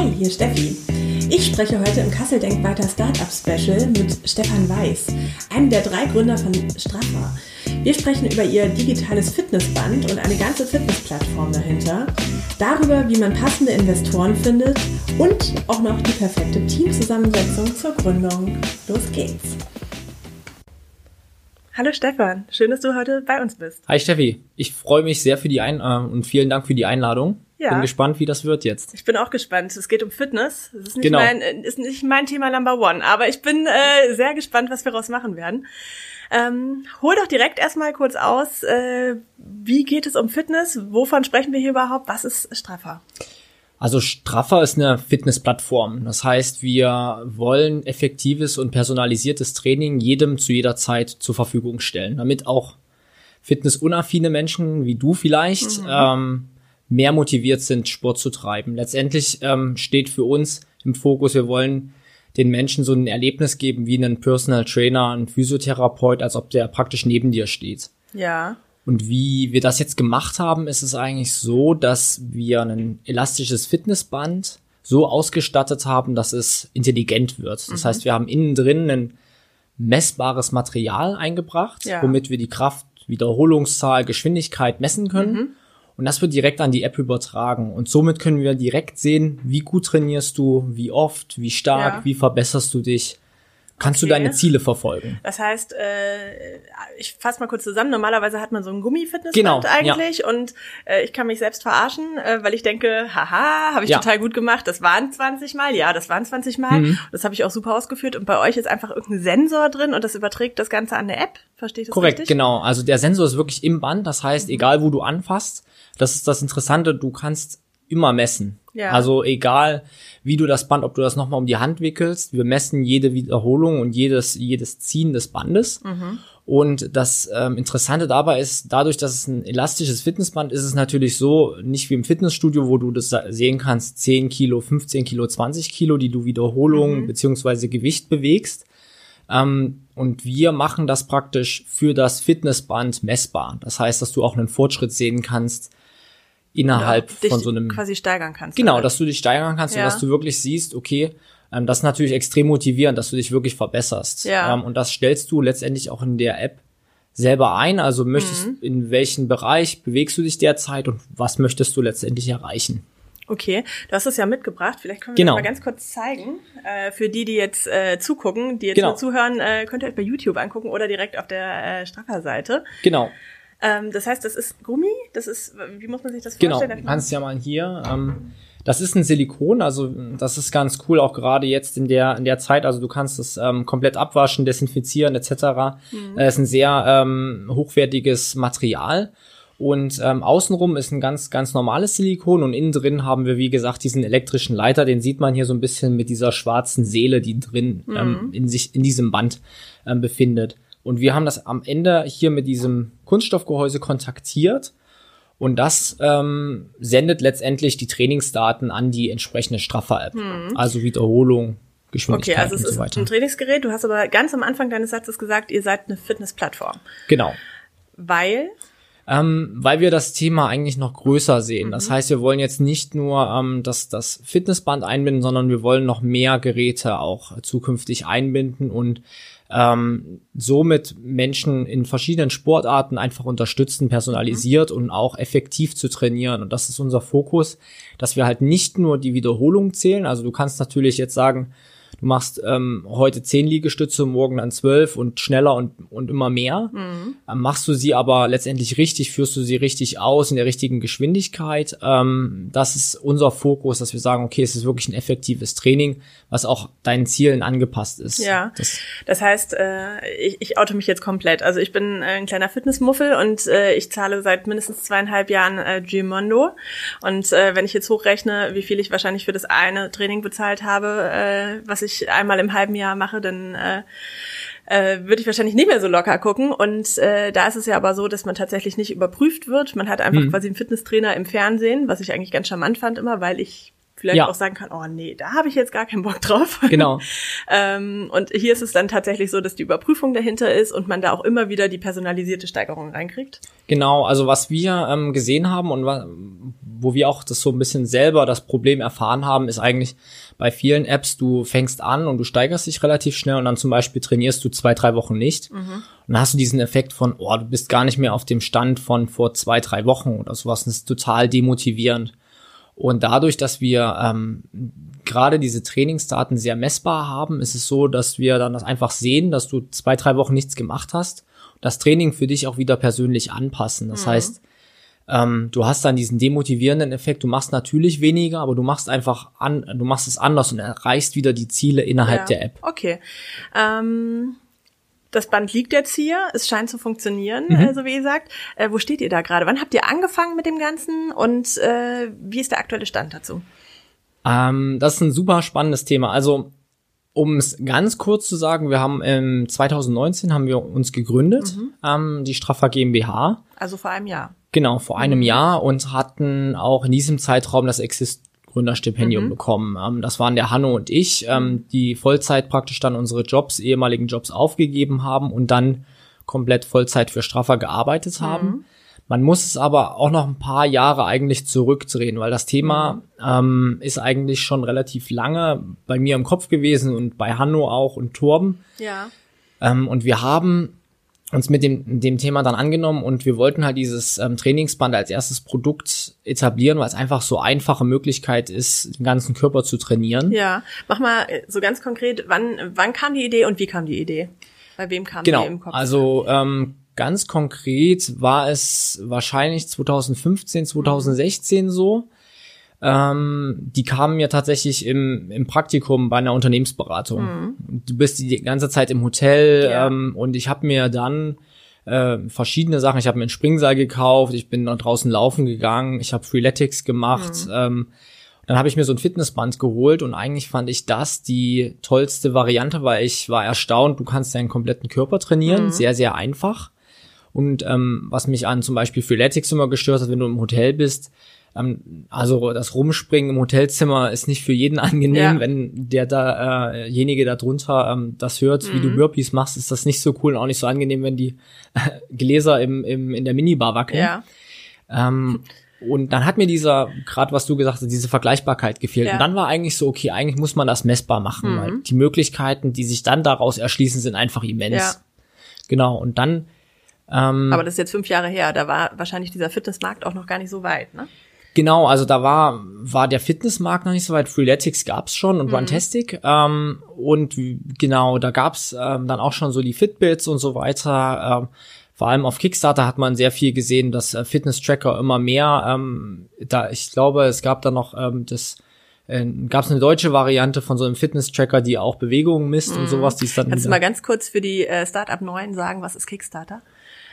Hi, hier ist Steffi. Ich spreche heute im Kassel Denk weiter Startup Special mit Stefan Weiß, einem der drei Gründer von Straffer. Wir sprechen über ihr digitales Fitnessband und eine ganze Fitnessplattform dahinter, darüber, wie man passende Investoren findet und auch noch die perfekte Teamzusammensetzung zur Gründung. Los geht's! Hallo Stefan, schön, dass du heute bei uns bist. Hi Steffi, ich freue mich sehr für die Ein äh, und vielen Dank für die Einladung. Ja. Bin gespannt, wie das wird jetzt. Ich bin auch gespannt. Es geht um Fitness. Das ist nicht, genau. mein, ist nicht mein Thema Number One, aber ich bin äh, sehr gespannt, was wir daraus machen werden. Ähm, hol doch direkt erstmal kurz aus, äh, wie geht es um Fitness? Wovon sprechen wir hier überhaupt? Was ist Straffer? Also Straffer ist eine Fitnessplattform. Das heißt, wir wollen effektives und personalisiertes Training jedem zu jeder Zeit zur Verfügung stellen, damit auch fitnessunaffine Menschen wie du vielleicht mhm. ähm, mehr motiviert sind, Sport zu treiben. Letztendlich ähm, steht für uns im Fokus, wir wollen den Menschen so ein Erlebnis geben wie einen Personal Trainer, ein Physiotherapeut, als ob der praktisch neben dir steht. Ja. Und wie wir das jetzt gemacht haben, ist es eigentlich so, dass wir ein elastisches Fitnessband so ausgestattet haben, dass es intelligent wird. Das mhm. heißt, wir haben innen drin ein messbares Material eingebracht, ja. womit wir die Kraft, Wiederholungszahl, Geschwindigkeit messen können. Mhm. Und das wird direkt an die App übertragen. Und somit können wir direkt sehen, wie gut trainierst du, wie oft, wie stark, ja. wie verbesserst du dich kannst okay. du deine Ziele verfolgen. Das heißt, äh, ich fasse mal kurz zusammen. Normalerweise hat man so ein Gummi-Fitnessband genau, eigentlich ja. und äh, ich kann mich selbst verarschen, äh, weil ich denke, haha, habe ich ja. total gut gemacht. Das waren 20 Mal, ja, das waren 20 Mal. Mhm. Das habe ich auch super ausgeführt. Und bei euch ist einfach irgendein Sensor drin und das überträgt das Ganze an eine App. Verstehe ich das Korrekt, richtig? genau. Also der Sensor ist wirklich im Band. Das heißt, mhm. egal wo du anfasst, das ist das Interessante, du kannst immer messen. Ja. Also egal, wie du das Band, ob du das nochmal um die Hand wickelst, wir messen jede Wiederholung und jedes, jedes Ziehen des Bandes. Mhm. Und das ähm, Interessante dabei ist, dadurch, dass es ein elastisches Fitnessband ist, ist es natürlich so, nicht wie im Fitnessstudio, wo du das sehen kannst, 10 Kilo, 15 Kilo, 20 Kilo, die du Wiederholung mhm. beziehungsweise Gewicht bewegst. Ähm, und wir machen das praktisch für das Fitnessband messbar. Das heißt, dass du auch einen Fortschritt sehen kannst, innerhalb ja, von so einem quasi steigern kannst. Genau, halt. dass du dich steigern kannst ja. und dass du wirklich siehst, okay, ähm, das ist natürlich extrem motivierend, dass du dich wirklich verbesserst. Ja. Ähm, und das stellst du letztendlich auch in der App selber ein. Also möchtest mhm. in welchen Bereich bewegst du dich derzeit und was möchtest du letztendlich erreichen? Okay, du hast es ja mitgebracht. Vielleicht können wir genau. das mal ganz kurz zeigen. Äh, für die, die jetzt äh, zugucken, die jetzt genau. nur zuhören, äh, könnt ihr euch bei YouTube angucken oder direkt auf der äh, Straffer-Seite. Genau. Ähm, das heißt, das ist Gummi, das ist, wie muss man sich das genau. vorstellen? Genau, du kannst ja mal hier, ähm, das ist ein Silikon, also das ist ganz cool, auch gerade jetzt in der in der Zeit. Also du kannst es ähm, komplett abwaschen, desinfizieren etc. Mhm. Äh, ist ein sehr ähm, hochwertiges Material. Und ähm, außenrum ist ein ganz, ganz normales Silikon und innen drin haben wir, wie gesagt, diesen elektrischen Leiter, den sieht man hier so ein bisschen mit dieser schwarzen Seele, die drin ähm, mhm. ähm, in sich in diesem Band ähm, befindet. Und wir haben das am Ende hier mit diesem Kunststoffgehäuse kontaktiert. Und das ähm, sendet letztendlich die Trainingsdaten an die entsprechende Straffer-App. Hm. Also Wiederholung, Geschwindigkeit okay, also es und so weiter. Ist ein Trainingsgerät. Du hast aber ganz am Anfang deines Satzes gesagt, ihr seid eine Fitnessplattform. Genau. Weil? Ähm, weil wir das Thema eigentlich noch größer sehen. Mhm. Das heißt, wir wollen jetzt nicht nur ähm, das, das Fitnessband einbinden, sondern wir wollen noch mehr Geräte auch zukünftig einbinden und ähm, somit Menschen in verschiedenen Sportarten einfach unterstützen, personalisiert mhm. und auch effektiv zu trainieren. Und das ist unser Fokus, dass wir halt nicht nur die Wiederholung zählen. Also du kannst natürlich jetzt sagen, du machst ähm, heute zehn Liegestütze, morgen dann zwölf und schneller und, und immer mehr. Mhm. Ähm, machst du sie aber letztendlich richtig, führst du sie richtig aus in der richtigen Geschwindigkeit. Ähm, das ist unser Fokus, dass wir sagen, okay, es ist wirklich ein effektives Training, was auch deinen Zielen angepasst ist. Ja, das, das heißt, äh, ich, ich oute mich jetzt komplett. Also ich bin äh, ein kleiner Fitnessmuffel und äh, ich zahle seit mindestens zweieinhalb Jahren äh, Gmondo. Und äh, wenn ich jetzt hochrechne, wie viel ich wahrscheinlich für das eine Training bezahlt habe, äh, was ich einmal im halben Jahr mache, dann äh, äh, würde ich wahrscheinlich nicht mehr so locker gucken. Und äh, da ist es ja aber so, dass man tatsächlich nicht überprüft wird. Man hat einfach mhm. quasi einen Fitnesstrainer im Fernsehen, was ich eigentlich ganz charmant fand immer, weil ich vielleicht ja. auch sagen kann, oh nee, da habe ich jetzt gar keinen Bock drauf. Genau. ähm, und hier ist es dann tatsächlich so, dass die Überprüfung dahinter ist und man da auch immer wieder die personalisierte Steigerung reinkriegt. Genau, also was wir ähm, gesehen haben und wo wir auch das so ein bisschen selber das Problem erfahren haben, ist eigentlich bei vielen Apps, du fängst an und du steigerst dich relativ schnell und dann zum Beispiel trainierst du zwei, drei Wochen nicht. Mhm. Und dann hast du diesen Effekt von, oh, du bist gar nicht mehr auf dem Stand von vor zwei, drei Wochen oder sowas. Das ist total demotivierend. Und dadurch, dass wir ähm, gerade diese Trainingsdaten sehr messbar haben, ist es so, dass wir dann das einfach sehen, dass du zwei, drei Wochen nichts gemacht hast. Das Training für dich auch wieder persönlich anpassen. Das mhm. heißt, ähm, du hast dann diesen demotivierenden Effekt. Du machst natürlich weniger, aber du machst einfach an, du machst es anders und erreichst wieder die Ziele innerhalb ja. der App. Okay. Ähm das Band liegt jetzt hier, es scheint zu funktionieren, mhm. äh, so wie ihr sagt. Äh, wo steht ihr da gerade? Wann habt ihr angefangen mit dem Ganzen und äh, wie ist der aktuelle Stand dazu? Ähm, das ist ein super spannendes Thema. Also um es ganz kurz zu sagen, wir haben im 2019 haben wir uns gegründet, mhm. ähm, die Straffer GmbH. Also vor einem Jahr. Genau, vor einem mhm. Jahr und hatten auch in diesem Zeitraum das Exist Gründerstipendium mhm. bekommen. Ähm, das waren der Hanno und ich, ähm, die Vollzeit praktisch dann unsere Jobs, ehemaligen Jobs aufgegeben haben und dann komplett Vollzeit für Straffer gearbeitet haben. Mhm. Man muss es aber auch noch ein paar Jahre eigentlich zurückdrehen, weil das Thema mhm. ähm, ist eigentlich schon relativ lange bei mir im Kopf gewesen und bei Hanno auch und Torben. Ja. Ähm, und wir haben uns mit dem, dem Thema dann angenommen und wir wollten halt dieses ähm, Trainingsband als erstes Produkt etablieren, weil es einfach so einfache Möglichkeit ist, den ganzen Körper zu trainieren. Ja, mach mal äh, so ganz konkret, wann, wann kam die Idee und wie kam die Idee? Bei wem kam genau, die im Kopf? Also ähm, ganz konkret war es wahrscheinlich 2015, 2016 mhm. so. Ähm, die kamen mir tatsächlich im, im Praktikum bei einer Unternehmensberatung. Mhm. Du bist die ganze Zeit im Hotel ja. ähm, und ich habe mir dann äh, verschiedene Sachen. Ich habe mir einen Springseil gekauft, ich bin noch draußen laufen gegangen, ich habe Freeletics gemacht. Mhm. Ähm, dann habe ich mir so ein Fitnessband geholt und eigentlich fand ich das die tollste Variante, weil ich war erstaunt, du kannst deinen kompletten Körper trainieren, mhm. sehr, sehr einfach. Und ähm, was mich an zum Beispiel Freeletics immer gestört hat, wenn du im Hotel bist, ähm, also das Rumspringen im Hotelzimmer ist nicht für jeden angenehm. Ja. Wenn der dajenige äh, da drunter ähm, das hört, mhm. wie du mhm. Burpees machst, ist das nicht so cool und auch nicht so angenehm, wenn die äh, Gläser im, im, in der Minibar wackeln. Ja. Ähm, und dann hat mir dieser, gerade was du gesagt hast, diese Vergleichbarkeit gefehlt. Ja. Und dann war eigentlich so, okay, eigentlich muss man das messbar machen, mhm. weil die Möglichkeiten, die sich dann daraus erschließen, sind einfach immens. Ja. Genau. Und dann ähm, Aber das ist jetzt fünf Jahre her, da war wahrscheinlich dieser Fitnessmarkt auch noch gar nicht so weit, ne? Genau, also da war, war der Fitnessmarkt noch nicht so weit. Freeletics gab's schon und mhm. Runtastic. Ähm, und genau, da gab's ähm, dann auch schon so die Fitbits und so weiter. Ähm, vor allem auf Kickstarter hat man sehr viel gesehen, dass äh, Fitness-Tracker immer mehr, ähm, da ich glaube, es gab da noch ähm, das äh, gab es eine deutsche Variante von so einem Fitness-Tracker, die auch Bewegungen misst mhm. und sowas. Die ist dann Kannst du mal ganz kurz für die äh, Startup 9 sagen, was ist Kickstarter?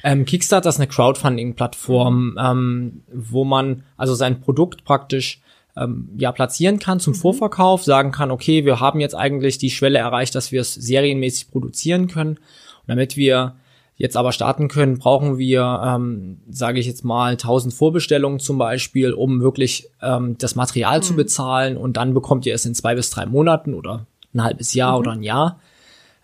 Ähm, Kickstarter ist eine Crowdfunding-Plattform, ähm, wo man also sein Produkt praktisch ähm, ja platzieren kann zum mhm. Vorverkauf, sagen kann, okay, wir haben jetzt eigentlich die Schwelle erreicht, dass wir es serienmäßig produzieren können. Und damit wir jetzt aber starten können, brauchen wir, ähm, sage ich jetzt mal, 1000 Vorbestellungen zum Beispiel, um wirklich ähm, das Material mhm. zu bezahlen. Und dann bekommt ihr es in zwei bis drei Monaten oder ein halbes Jahr mhm. oder ein Jahr.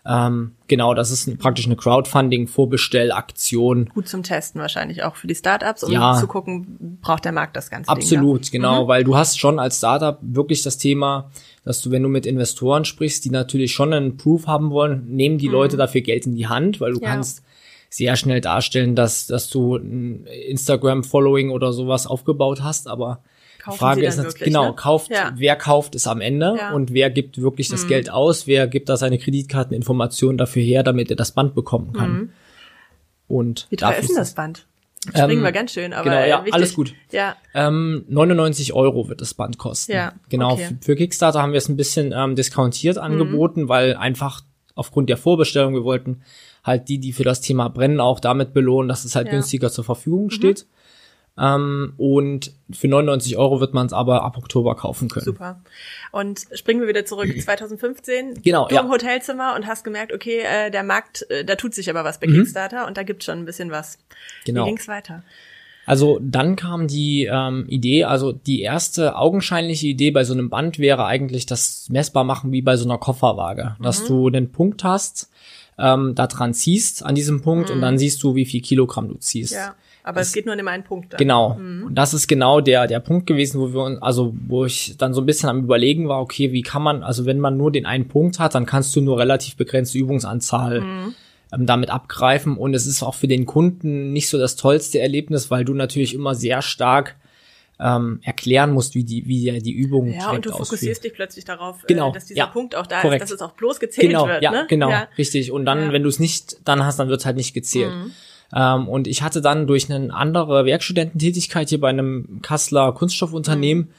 Ähm, genau, das ist praktisch eine Crowdfunding-Vorbestellaktion. Gut zum Testen wahrscheinlich auch für die Startups, um ja, zu gucken, braucht der Markt das Ganze. Absolut, Ding, genau, mhm. weil du hast schon als Startup wirklich das Thema, dass du, wenn du mit Investoren sprichst, die natürlich schon einen Proof haben wollen, nehmen die mhm. Leute dafür Geld in die Hand, weil du ja. kannst sehr schnell darstellen, dass, dass du ein Instagram-Following oder sowas aufgebaut hast, aber Kaufen Frage ist jetzt, genau, ne? kauft, ja. wer kauft es am Ende ja. und wer gibt wirklich das mhm. Geld aus, wer gibt da seine Kreditkarteninformationen dafür her, damit er das Band bekommen kann. Mhm. Und Wie teuer ist denn das Band? Springen ähm, wir ganz schön, aber genau, ja, wichtig. alles gut. Ja. Ähm, 99 Euro wird das Band kosten. Ja, genau. Okay. Für, Kickstarter haben wir es ein bisschen ähm, discountiert mhm. angeboten, mhm. weil einfach aufgrund der Vorbestellung wir wollten halt die, die für das Thema brennen, auch damit belohnen, dass es halt ja. günstiger zur Verfügung mhm. Ähm, und für 99 Euro wird man es aber ab Oktober kaufen können. Super. Und springen wir wieder zurück 2015. Genau. Du ja. im Hotelzimmer und hast gemerkt, okay, äh, der Markt, äh, da tut sich aber was bei mhm. Kickstarter und da gibt schon ein bisschen was. Genau. Wie ging's weiter? Also dann kam die ähm, Idee, also die erste augenscheinliche Idee bei so einem Band wäre eigentlich das messbar machen wie bei so einer Kofferwaage, mhm. dass du einen Punkt hast, ähm, da dran ziehst an diesem Punkt mhm. und dann siehst du, wie viel Kilogramm du ziehst. Ja. Aber das, es geht nur an dem einen Punkt. Dann. Genau. Mhm. Und das ist genau der, der Punkt gewesen, wo wir uns, also wo ich dann so ein bisschen am überlegen war, okay, wie kann man, also wenn man nur den einen Punkt hat, dann kannst du nur relativ begrenzte Übungsanzahl mhm. ähm, damit abgreifen. Und es ist auch für den Kunden nicht so das tollste Erlebnis, weil du natürlich immer sehr stark ähm, erklären musst, wie die, wie die Übung Ja, und du fokussierst dich plötzlich darauf, äh, genau, äh, dass dieser ja, Punkt auch da korrekt. ist, dass es auch bloß gezählt genau, wird. Ja, ne? genau, ja. richtig. Und dann, ja. wenn du es nicht dann hast, dann wird es halt nicht gezählt. Mhm. Ähm, und ich hatte dann durch eine andere Werkstudententätigkeit hier bei einem Kasseler Kunststoffunternehmen mhm.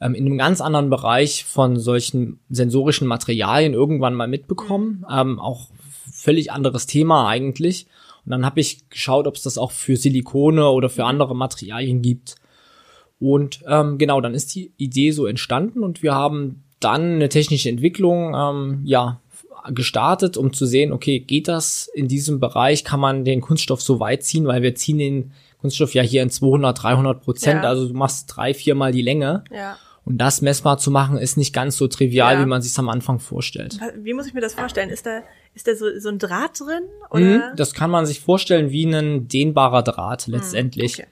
ähm, in einem ganz anderen Bereich von solchen sensorischen Materialien irgendwann mal mitbekommen. Mhm. Ähm, auch völlig anderes Thema eigentlich. Und dann habe ich geschaut, ob es das auch für Silikone oder für mhm. andere Materialien gibt. Und ähm, genau, dann ist die Idee so entstanden und wir haben dann eine technische Entwicklung ähm, ja gestartet, um zu sehen, okay, geht das in diesem Bereich, kann man den Kunststoff so weit ziehen, weil wir ziehen den Kunststoff ja hier in 200, 300 Prozent, ja. also du machst drei, viermal die Länge. Ja. Und das messbar zu machen, ist nicht ganz so trivial, ja. wie man sich am Anfang vorstellt. Wie muss ich mir das vorstellen? Ist da, ist da so, so ein Draht drin? Oder? Mhm, das kann man sich vorstellen wie ein dehnbarer Draht mhm, letztendlich. Okay.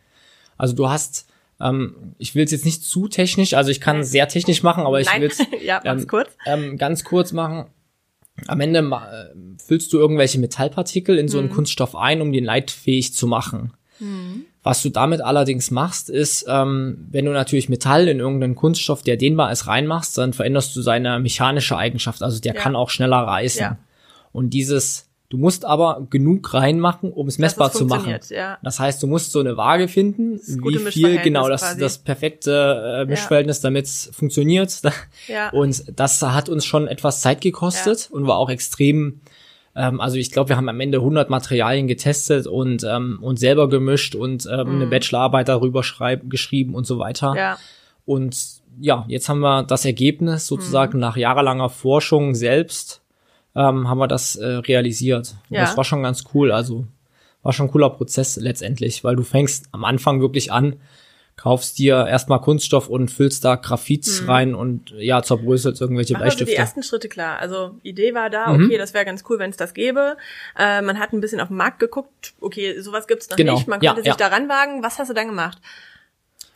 Also du hast ähm, ich will es jetzt nicht zu technisch, also ich kann es sehr technisch machen, aber ich will es ja, ähm, kurz. Ähm, ganz kurz machen. Am Ende äh, füllst du irgendwelche Metallpartikel in so einen mhm. Kunststoff ein, um den leitfähig zu machen. Mhm. Was du damit allerdings machst, ist, ähm, wenn du natürlich Metall in irgendeinen Kunststoff, der dehnbar ist, reinmachst, dann veränderst du seine mechanische Eigenschaft. Also der ja. kann auch schneller reißen. Ja. Und dieses Du musst aber genug reinmachen, um es messbar zu machen. Ja. Das heißt, du musst so eine Waage finden, wie viel genau das, das perfekte äh, Mischverhältnis, ja. damit es funktioniert. Ja. Und das hat uns schon etwas Zeit gekostet ja. und war auch extrem ähm, also ich glaube, wir haben am Ende 100 Materialien getestet und ähm, und selber gemischt und ähm, mhm. eine Bachelorarbeit darüber schreib, geschrieben und so weiter. Ja. Und ja, jetzt haben wir das Ergebnis sozusagen mhm. nach jahrelanger Forschung selbst ähm, haben wir das äh, realisiert. Ja. Das war schon ganz cool. Also war schon ein cooler Prozess letztendlich, weil du fängst am Anfang wirklich an, kaufst dir erstmal Kunststoff und füllst da Graphit mhm. rein und ja, zerbröselst irgendwelche Mach Bleistifte. Also die ersten Schritte klar. Also Idee war da, mhm. okay, das wäre ganz cool, wenn es das gäbe. Äh, man hat ein bisschen auf den Markt geguckt, okay, sowas gibt's noch genau. nicht, man ja, konnte sich ja. daran wagen. Was hast du dann gemacht?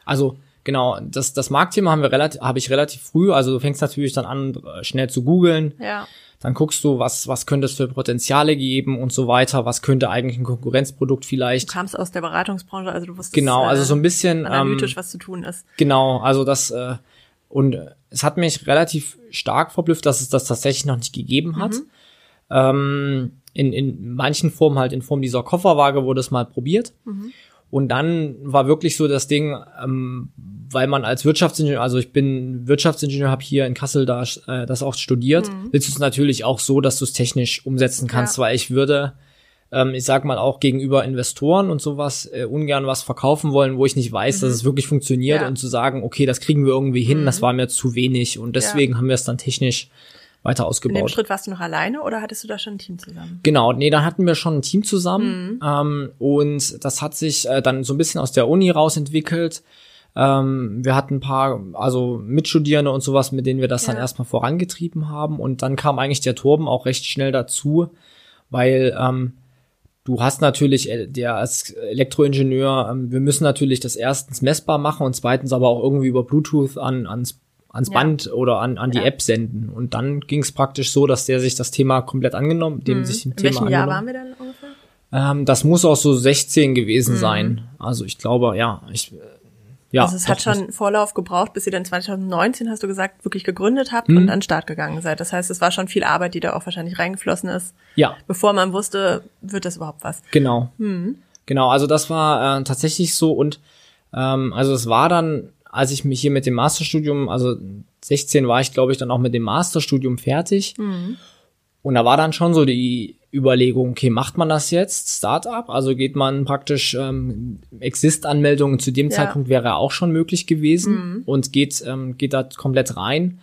Also genau, das, das Marktthema haben wir relativ, habe ich relativ früh, also du fängst natürlich dann an, schnell zu googeln. Ja dann guckst du, was, was könnte es für Potenziale geben und so weiter, was könnte eigentlich ein Konkurrenzprodukt vielleicht. Du kamst aus der Beratungsbranche, also du wusstest genau, also so ein bisschen äh, analytisch, ähm, was zu tun ist. Genau, also das äh, und es hat mich relativ stark verblüfft, dass es das tatsächlich noch nicht gegeben hat. Mhm. Ähm, in, in manchen Formen halt in Form dieser Kofferwaage wurde es mal probiert. Mhm. Und dann war wirklich so das Ding, ähm, weil man als Wirtschaftsingenieur, also ich bin Wirtschaftsingenieur, habe hier in Kassel da äh, das auch studiert, mhm. willst du es natürlich auch so, dass du es technisch umsetzen kannst, ja. weil ich würde, ähm, ich sag mal auch gegenüber Investoren und sowas äh, ungern was verkaufen wollen, wo ich nicht weiß, mhm. dass es wirklich funktioniert ja. und zu sagen, okay, das kriegen wir irgendwie hin, mhm. das war mir zu wenig und deswegen ja. haben wir es dann technisch weiter ausgebaut. In dem Schritt warst du noch alleine oder hattest du da schon ein Team zusammen? Genau, nee, da hatten wir schon ein Team zusammen mhm. ähm, und das hat sich äh, dann so ein bisschen aus der Uni raus entwickelt. Ähm, wir hatten ein paar, also Mitstudierende und sowas, mit denen wir das ja. dann erstmal vorangetrieben haben und dann kam eigentlich der Turben auch recht schnell dazu, weil ähm, du hast natürlich, äh, der als Elektroingenieur, ähm, wir müssen natürlich das erstens messbar machen und zweitens aber auch irgendwie über Bluetooth an, ans ans Band ja. oder an, an die ja. App senden. Und dann ging es praktisch so, dass der sich das Thema komplett angenommen, dem mhm. sich dem In Thema welchem Jahr waren wir dann ungefähr? Ähm, das muss auch so 16 gewesen mhm. sein. Also ich glaube, ja, ich, ja. Also es hat schon Vorlauf gebraucht, bis ihr dann 2019, hast du gesagt, wirklich gegründet habt mhm. und an Start gegangen seid. Das heißt, es war schon viel Arbeit, die da auch wahrscheinlich reingeflossen ist. Ja. Bevor man wusste, wird das überhaupt was. Genau. Mhm. Genau, also das war äh, tatsächlich so und ähm, also es war dann als ich mich hier mit dem Masterstudium, also 16 war ich, glaube ich, dann auch mit dem Masterstudium fertig. Mhm. Und da war dann schon so die Überlegung, okay, macht man das jetzt, Startup? Also geht man praktisch, ähm, Exist-Anmeldungen zu dem ja. Zeitpunkt wäre auch schon möglich gewesen mhm. und geht, ähm, geht da komplett rein.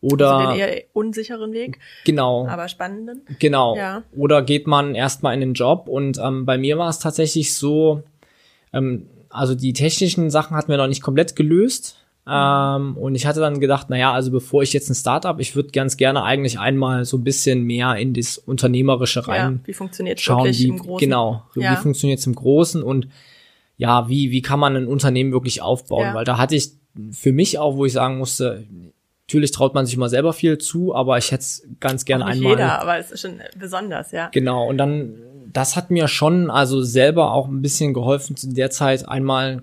Oder also den eher unsicheren Weg. Genau. Aber spannenden. Genau. Ja. Oder geht man erstmal in den Job und ähm, bei mir war es tatsächlich so, ähm, also die technischen Sachen hatten wir noch nicht komplett gelöst. Ähm, und ich hatte dann gedacht, naja, also bevor ich jetzt ein Startup, ich würde ganz gerne eigentlich einmal so ein bisschen mehr in das Unternehmerische rein. Ja, wie funktioniert schauen, wirklich wie, im Großen? Genau, ja. wie funktioniert es im Großen und ja, wie, wie kann man ein Unternehmen wirklich aufbauen? Ja. Weil da hatte ich für mich auch, wo ich sagen musste, natürlich traut man sich mal selber viel zu, aber ich hätte es ganz gerne einmal. jeder, aber es ist schon besonders, ja. Genau, und dann, das hat mir schon also selber auch ein bisschen geholfen, in der Zeit einmal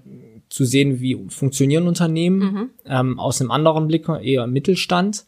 zu sehen, wie funktionieren Unternehmen Mhm. ähm, aus einem anderen Blick, eher Mittelstand.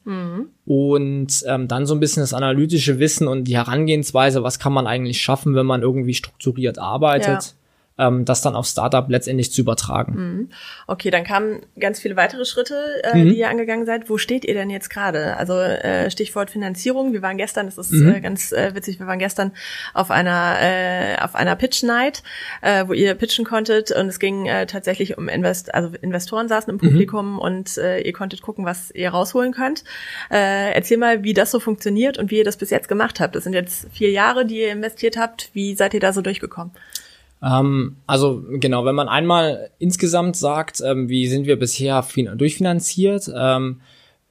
Und ähm, dann so ein bisschen das analytische Wissen und die Herangehensweise, was kann man eigentlich schaffen, wenn man irgendwie strukturiert arbeitet, ähm, das dann auf Startup letztendlich zu übertragen. Okay, dann kamen ganz viele weitere Schritte, äh, Mhm. die ihr angegangen seid. Wo steht ihr denn jetzt gerade? Also äh, Stichwort Finanzierung. Wir waren gestern, das ist Mhm. äh, ganz äh, witzig, wir waren gestern auf einer äh, auf einer Pitch Night, äh, wo ihr pitchen konntet und es ging äh, tatsächlich um Invest, also Investoren saßen Mhm. im Publikum und äh, ihr konntet gucken, was ihr rausholen könnt. Äh, erzähl mal, wie das so funktioniert und wie ihr das bis jetzt gemacht habt. Das sind jetzt vier Jahre, die ihr investiert habt. Wie seid ihr da so durchgekommen? Ähm, also genau, wenn man einmal insgesamt sagt, ähm, wie sind wir bisher fin durchfinanziert, ähm,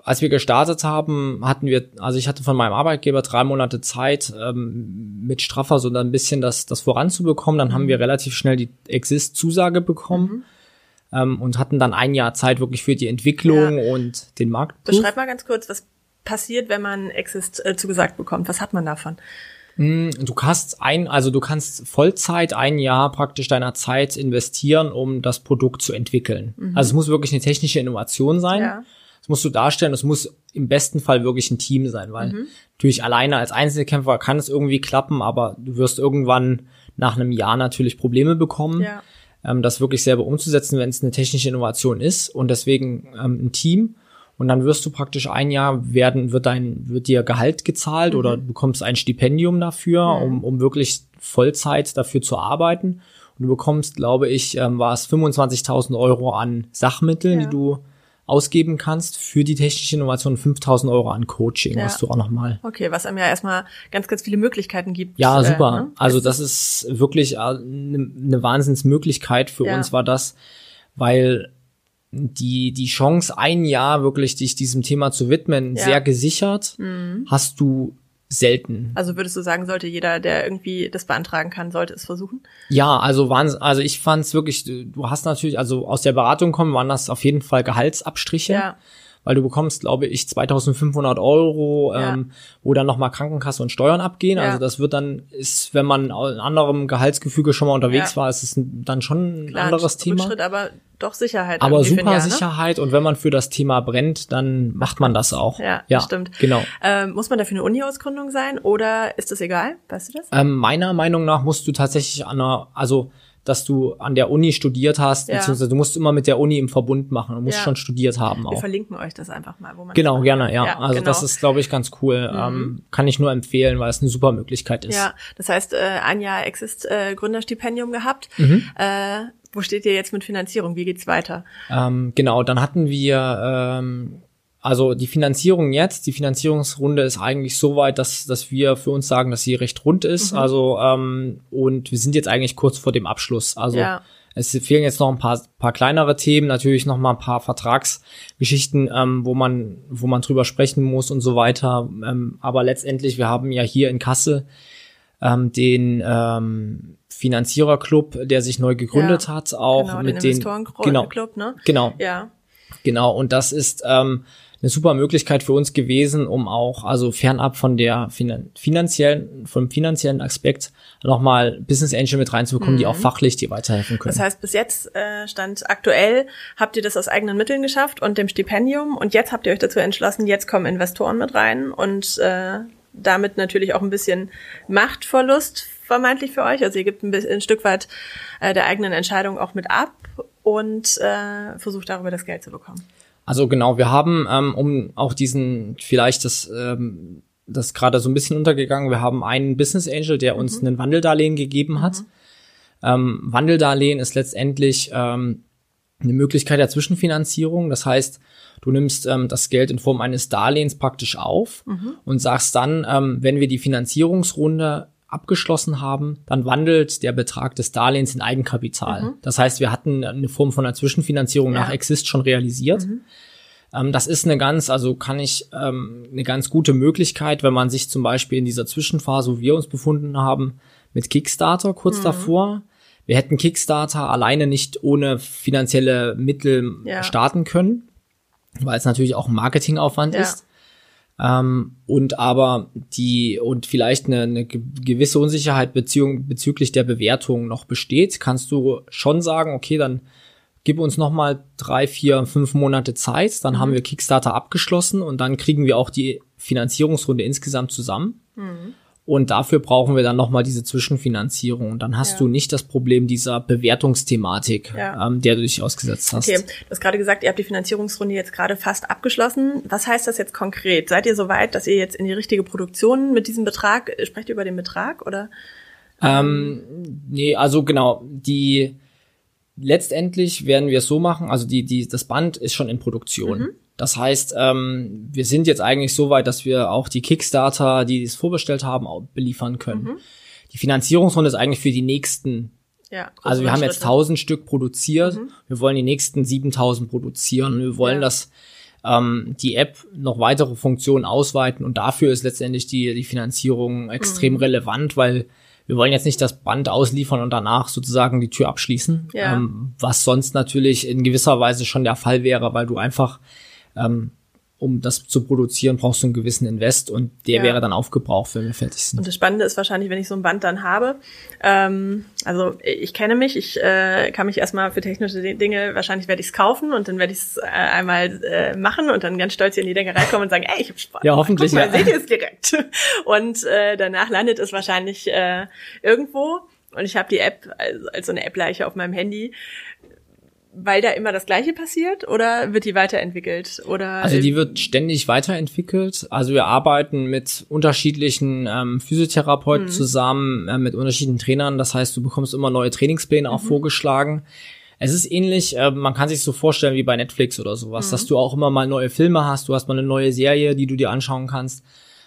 als wir gestartet haben, hatten wir, also ich hatte von meinem Arbeitgeber drei Monate Zeit, ähm, mit Straffer so ein bisschen das, das voranzubekommen. Dann haben wir relativ schnell die Exist-Zusage bekommen ähm, und hatten dann ein Jahr Zeit wirklich für die Entwicklung und den Markt. Beschreib mal ganz kurz, was passiert, wenn man Exist äh, zugesagt bekommt. Was hat man davon? Du kannst ein, also du kannst Vollzeit ein Jahr praktisch deiner Zeit investieren, um das Produkt zu entwickeln. Also es muss wirklich eine technische Innovation sein. Ja. Das musst du darstellen. Es muss im besten Fall wirklich ein Team sein, weil natürlich alleine als Einzelkämpfer kann es irgendwie klappen, aber du wirst irgendwann nach einem Jahr natürlich Probleme bekommen, Ja. ähm, das wirklich selber umzusetzen, wenn es eine technische Innovation ist und deswegen ähm, ein Team. Und dann wirst du praktisch ein Jahr werden, wird dein, wird dir Gehalt gezahlt oder du bekommst ein Stipendium dafür, um, um wirklich Vollzeit dafür zu arbeiten. Und du bekommst, glaube ich, ähm, war es 25.000 Euro an Sachmitteln, Ja. die du ausgeben kannst für die technische Innovation, 5.000 Euro an Coaching, Ja. was du auch nochmal Okay, was einem ja erstmal ganz, ganz viele Möglichkeiten gibt. ja, äh, super. ne? Also das ist wirklich eine ne Wahnsinnsmöglichkeit für Ja. uns war das, weil die, die Chance, ein Jahr wirklich dich diesem Thema zu widmen, Ja. Mhm. sehr gesichert, hast du selten. Also würdest du sagen, sollte jeder, der irgendwie das beantragen kann, sollte es versuchen? Ja, also waren, also ich fand es wirklich, du hast natürlich, also aus der Beratung kommen, waren das auf jeden Fall Gehaltsabstriche. Ja. Weil du bekommst, glaube ich, 2500 Euro, Ja. ähm, wo dann nochmal Krankenkasse und Steuern abgehen. Ja. Also das wird dann, ist, wenn man in anderem Gehaltsgefüge schon mal unterwegs war, ist es dann schon ein Klar, anderes Thema. Rückschritt, aber doch Sicherheit. Aber super ne? Sicherheit und wenn man für das Thema brennt, dann macht man das auch. Ja, ja stimmt. Genau. Ähm, muss man dafür eine Uni-Ausgründung sein oder ist das egal? Weißt du das? Ähm, meiner Meinung nach musst du tatsächlich an einer, also dass du an der Uni studiert hast, Ja. beziehungsweise du musst immer mit der Uni im Verbund machen. Du musst Ja. schon studiert haben Wir auch. verlinken euch das einfach mal, wo man Genau, gerne, ja. kann. also genau. das ist, glaube ich, ganz cool. Ähm, kann ich nur empfehlen, weil es eine super Möglichkeit ist. Ja, das heißt, äh, ein Jahr Exist äh, Gründerstipendium gehabt. Mhm. Äh, wo steht ihr jetzt mit Finanzierung? Wie geht's weiter? Ähm, genau, dann hatten wir ähm, also die Finanzierung jetzt, die Finanzierungsrunde ist eigentlich so weit, dass, dass wir für uns sagen, dass sie recht rund ist. Mhm. Also ähm, und wir sind jetzt eigentlich kurz vor dem Abschluss. Also Ja. es fehlen jetzt noch ein paar, paar kleinere Themen, natürlich noch mal ein paar Vertragsgeschichten, ähm, wo man, wo man drüber sprechen muss und so weiter. Ähm, aber letztendlich, wir haben ja hier in Kassel ähm, den ähm, Finanziererclub, der sich neu gegründet Ja, hat, auch genau, mit den Investorenclub, genau, Club, ne? genau, Ja. Genau, und das ist ähm, eine super Möglichkeit für uns gewesen, um auch, also fernab von der finan finanziellen, vom finanziellen Aspekt nochmal Business Angel mit reinzubekommen, die auch fachlich dir weiterhelfen können. Mhm. Das heißt, bis jetzt äh, stand aktuell, habt ihr das aus eigenen Mitteln geschafft und dem Stipendium und jetzt habt ihr euch dazu entschlossen, jetzt kommen Investoren mit rein und äh, damit natürlich auch ein bisschen Machtverlust vermeintlich für euch. Also ihr gebt ein, bisschen, ein Stück weit äh, der eigenen Entscheidung auch mit ab und äh, versucht darüber das Geld zu bekommen. Also genau, wir haben, ähm, um auch diesen, vielleicht das, ähm, das gerade so ein bisschen untergegangen, wir haben einen Business Angel, der uns einen Wandeldarlehen gegeben hat. Ähm, Wandeldarlehen ist letztendlich ähm, eine Möglichkeit der Zwischenfinanzierung. Das heißt, du nimmst ähm, das Geld in Form eines Darlehens praktisch auf und sagst dann, ähm, wenn wir die Finanzierungsrunde abgeschlossen haben, dann wandelt der Betrag des Darlehens in Eigenkapital. Das heißt, wir hatten eine Form von einer Zwischenfinanzierung Ja. nach Exist schon realisiert. Ähm, das ist eine ganz, also kann ich ähm, eine ganz gute Möglichkeit, wenn man sich zum Beispiel in dieser Zwischenphase, wo wir uns befunden haben, mit Kickstarter kurz davor, wir hätten Kickstarter alleine nicht ohne finanzielle Mittel ja. starten können, weil es natürlich auch ein Marketingaufwand ja. ist. Ähm, und aber die und vielleicht eine, eine gewisse Unsicherheit beziehung, bezüglich der Bewertung noch besteht, kannst du schon sagen, okay, dann gib uns noch mal drei, vier, fünf Monate Zeit, dann mhm. haben wir Kickstarter abgeschlossen und dann kriegen wir auch die Finanzierungsrunde insgesamt zusammen. Mhm. Und dafür brauchen wir dann nochmal diese Zwischenfinanzierung. Und dann hast ja. du nicht das Problem dieser Bewertungsthematik, ja. ähm, der du dich ausgesetzt hast. Okay, du hast gerade gesagt, ihr habt die Finanzierungsrunde jetzt gerade fast abgeschlossen. Was heißt das jetzt konkret? Seid ihr so weit, dass ihr jetzt in die richtige Produktion mit diesem Betrag, sprecht ihr über den Betrag oder? Ähm, nee, also genau, die letztendlich werden wir es so machen, also die, die, das Band ist schon in Produktion. Mhm. Das heißt, ähm, wir sind jetzt eigentlich so weit, dass wir auch die Kickstarter, die es vorbestellt haben, auch beliefern können. Mhm. Die Finanzierungsrunde ist eigentlich für die nächsten. Ja, also wir haben jetzt 1000 Stück produziert. Mhm. Wir wollen die nächsten 7000 produzieren und wir wollen, ja. dass ähm, die App noch weitere Funktionen ausweiten und dafür ist letztendlich die, die Finanzierung extrem mhm. relevant, weil wir wollen jetzt nicht das Band ausliefern und danach sozusagen die Tür abschließen, ja. ähm, was sonst natürlich in gewisser Weise schon der Fall wäre, weil du einfach ähm, um das zu produzieren, brauchst du einen gewissen Invest und der ja. wäre dann aufgebraucht, wenn wir fertig sind. Und das Spannende ist wahrscheinlich, wenn ich so ein Band dann habe, ähm, also ich kenne mich, ich äh, kann mich erstmal für technische Dinge, wahrscheinlich werde ich es kaufen und dann werde ich es äh, einmal äh, machen und dann ganz stolz hier in die Denkerei kommen und sagen, ey, ich habe Spaß. Ja, hoffentlich. Guck mal, ja. seht ihr es direkt. Und äh, danach landet es wahrscheinlich äh, irgendwo und ich habe die App als, als so eine App-Leiche auf meinem Handy weil da immer das Gleiche passiert oder wird die weiterentwickelt? Oder also die wird ständig weiterentwickelt. Also wir arbeiten mit unterschiedlichen ähm, Physiotherapeuten mhm. zusammen, äh, mit unterschiedlichen Trainern. Das heißt, du bekommst immer neue Trainingspläne auch mhm. vorgeschlagen. Es ist ähnlich, äh, man kann sich so vorstellen wie bei Netflix oder sowas, mhm. dass du auch immer mal neue Filme hast, du hast mal eine neue Serie, die du dir anschauen kannst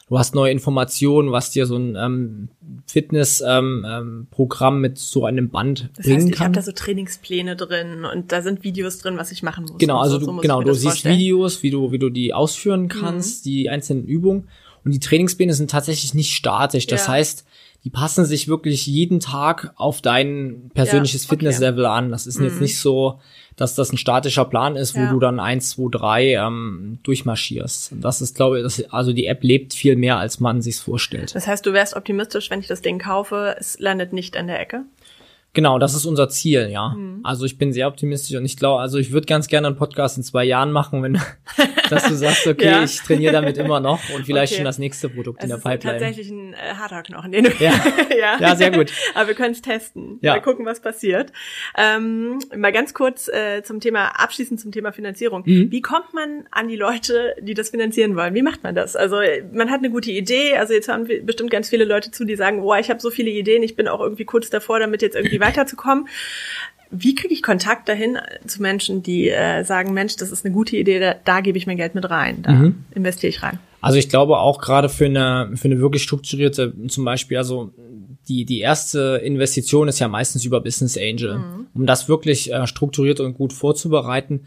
du hast neue Informationen, was dir so ein ähm, Fitness-Programm ähm, ähm, mit so einem Band das bringen heißt, ich habe da so Trainingspläne drin und da sind Videos drin, was ich machen muss. Genau, also so, du, so genau, du siehst vorstellen. Videos, wie du, wie du die ausführen mhm. kannst, mhm. die einzelnen Übungen. Und die Trainingspläne sind tatsächlich nicht statisch. Das ja. heißt, die passen sich wirklich jeden Tag auf dein persönliches ja, okay. Fitnesslevel an. Das ist mhm. jetzt nicht so, dass das ein statischer Plan ist, wo ja. du dann eins, zwei, drei ähm, durchmarschierst. Das ist, glaube ich, das, also die App lebt viel mehr, als man sich's vorstellt. Das heißt, du wärst optimistisch, wenn ich das Ding kaufe, es landet nicht an der Ecke? Genau, das ist unser Ziel, ja. Mhm. Also ich bin sehr optimistisch und ich glaube, also ich würde ganz gerne einen Podcast in zwei Jahren machen, wenn dass du sagst, okay, ja. ich trainiere damit immer noch und vielleicht okay. schon das nächste Produkt es in der Pipeline. Ist tatsächlich ein äh, harter Knochen, den du ja. ja. ja, sehr gut. Aber wir können es testen. Ja. Mal gucken, was passiert. Ähm, mal ganz kurz äh, zum Thema, abschließend zum Thema Finanzierung. Mhm. Wie kommt man an die Leute, die das finanzieren wollen? Wie macht man das? Also man hat eine gute Idee, also jetzt haben wir bestimmt ganz viele Leute zu, die sagen, boah, ich habe so viele Ideen, ich bin auch irgendwie kurz davor, damit jetzt irgendwie weiterzukommen. Wie kriege ich Kontakt dahin zu Menschen, die äh, sagen, Mensch, das ist eine gute Idee, da, da gebe ich mein Geld mit rein, da mhm. investiere ich rein? Also ich glaube auch gerade für eine, für eine wirklich strukturierte, zum Beispiel, also die, die erste Investition ist ja meistens über Business Angel. Mhm. Um das wirklich äh, strukturiert und gut vorzubereiten,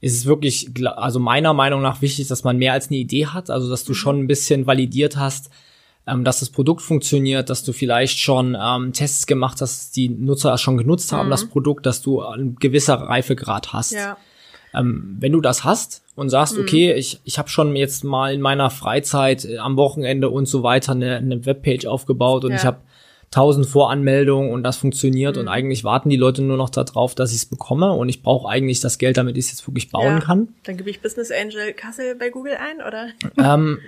ist es wirklich, also meiner Meinung nach wichtig, dass man mehr als eine Idee hat, also dass du mhm. schon ein bisschen validiert hast, ähm, dass das Produkt funktioniert, dass du vielleicht schon ähm, Tests gemacht hast, die Nutzer schon genutzt haben, mhm. das Produkt, dass du ein gewisser Reifegrad hast. Ja. Ähm, wenn du das hast und sagst, mhm. okay, ich, ich habe schon jetzt mal in meiner Freizeit äh, am Wochenende und so weiter eine, eine Webpage aufgebaut und ja. ich habe tausend Voranmeldungen und das funktioniert mhm. und eigentlich warten die Leute nur noch darauf, dass ich es bekomme und ich brauche eigentlich das Geld, damit ich es jetzt wirklich bauen ja. kann. Dann gebe ich Business Angel Kassel bei Google ein, oder? Ähm,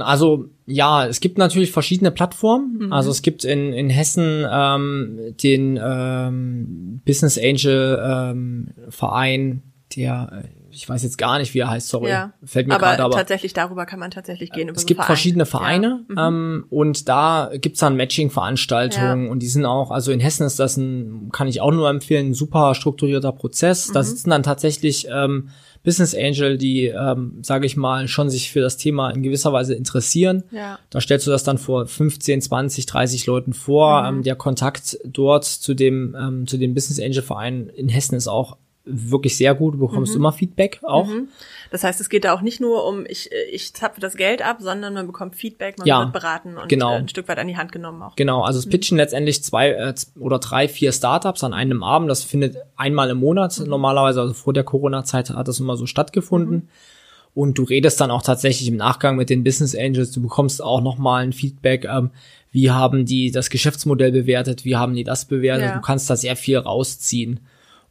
also ja, es gibt natürlich verschiedene Plattformen. Mhm. Also es gibt in, in Hessen ähm, den ähm, Business Angel ähm, Verein, der ich weiß jetzt gar nicht, wie er heißt, sorry. Ja, Fällt mir aber gerade, aber tatsächlich darüber kann man tatsächlich gehen. es so gibt Vereine. verschiedene Vereine ja. mhm. ähm, und da gibt's dann Matching-Veranstaltungen ja. und die sind auch, also in Hessen ist das ein, kann ich auch nur empfehlen, ein super strukturierter Prozess. Mhm. Da sitzen dann tatsächlich ähm, Business Angel, die, ähm, sage ich mal, schon sich für das Thema in gewisser Weise interessieren. Ja. Da stellst du das dann vor 15, 20, 30 Leuten vor. Mhm. Ähm, der Kontakt dort zu dem, ähm, zu dem Business Angel Verein in Hessen ist auch wirklich sehr gut. Du bekommst Mhm. immer Feedback auch. Das heißt, es geht da auch nicht nur um, ich, ich zapfe das Geld ab, sondern man bekommt Feedback, man Ja, wird beraten und genau. äh, ein Stück weit an die Hand genommen auch. Genau, also es pitchen letztendlich zwei äh, oder drei, vier Startups an einem Abend. Das findet einmal im Monat normalerweise, also vor der Corona-Zeit hat das immer so stattgefunden. Und du redest dann auch tatsächlich im Nachgang mit den Business Angels. Du bekommst auch nochmal ein Feedback. Ähm, wie haben die das Geschäftsmodell bewertet? Wie haben die das bewertet? Ja. Du kannst da sehr viel rausziehen.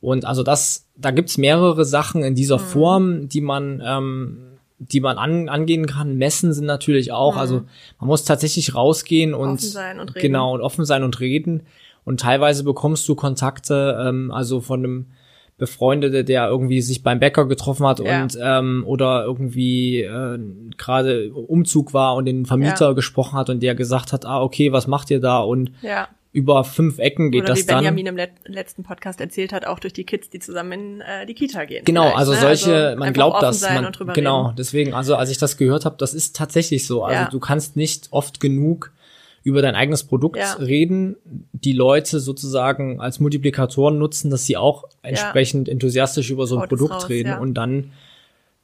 Und also das, da gibt's mehrere Sachen in dieser Form, die man, ähm, die man an, angehen kann. Messen sind natürlich auch. Also man muss tatsächlich rausgehen und und reden. genau und offen sein und reden. Und teilweise bekommst du Kontakte, ähm, also von einem Befreundete, der irgendwie sich beim Bäcker getroffen hat Ja. und ähm, oder irgendwie äh, gerade Umzug war und den Vermieter Ja. gesprochen hat und der gesagt hat, ah okay, was macht ihr da? Und Ja. Über fünf Ecken geht Oder das wie Benjamin dann. im let letzten Podcast erzählt hat, auch durch die Kids, die zusammen in äh, die Kita gehen. Genau, also ne? solche, Also man glaubt das, man, genau, Reden. deswegen, also als ich das gehört habe, das ist tatsächlich so. Also Ja. du kannst nicht oft genug über dein eigenes Produkt Ja. reden, die Leute sozusagen als Multiplikatoren nutzen, dass sie auch entsprechend enthusiastisch über so ein Haut Produkt raus, reden ja. und dann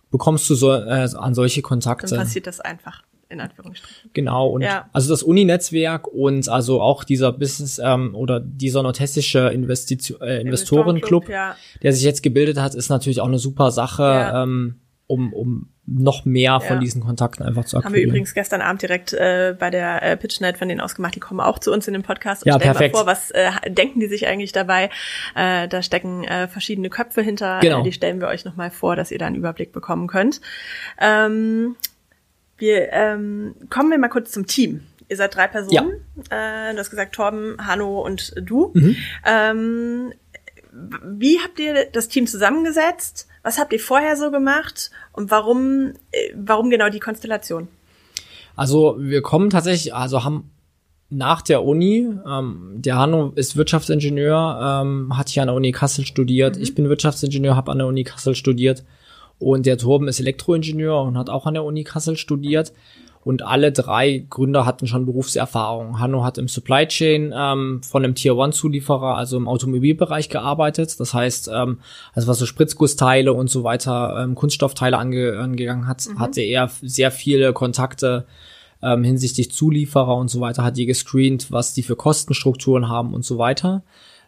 bekommst du so äh, an solche Dann Kontakte. passiert das einfach, in Anführungsstrichen. Genau, und Ja. also das Uni-Netzwerk und also auch dieser Business ähm, oder dieser nordhessische Investition, äh, Investorenclub, ja. der sich jetzt gebildet hat, ist natürlich auch eine super Sache, Ja. ähm, um, um noch mehr von Ja. diesen Kontakten einfach zu Haben wir übrigens gestern Abend direkt äh, bei der äh, PitchNet von denen ausgemacht. Die kommen auch zu uns in den Podcast und Ja, stellen perfekt. mal vor, was äh, denken die sich eigentlich dabei. Äh, da stecken äh, verschiedene Köpfe hinter. Genau. Äh, die stellen wir euch nochmal vor, dass ihr da einen Überblick bekommen könnt. Ähm, wir ähm, kommen wir mal kurz zum Team. Ihr seid drei Personen. Äh, du hast gesagt Torben, Hanno und du. Mhm. Ähm, wie habt ihr das Team zusammengesetzt? Was habt ihr vorher so gemacht? Und warum, äh, warum genau die Konstellation? Also wir kommen tatsächlich, also haben nach der Uni, ähm, der Hanno ist Wirtschaftsingenieur, ähm, hat hier an der Uni Kassel studiert. Ich bin Wirtschaftsingenieur, habe an der Uni Kassel studiert. Und der Torben ist Elektroingenieur und hat auch an der Uni Kassel studiert. Und alle drei Gründer hatten schon Berufserfahrung. Hanno hat im Supply Chain ähm, von einem Tier One Zulieferer, also im Automobilbereich gearbeitet. Das heißt, ähm, also was so Spritzgussteile und so weiter, ähm, Kunststoffteile ange angegangen hat, hatte er sehr viele Kontakte ähm, hinsichtlich Zulieferer und so weiter, hat die gescreent, was die für Kostenstrukturen haben und so weiter.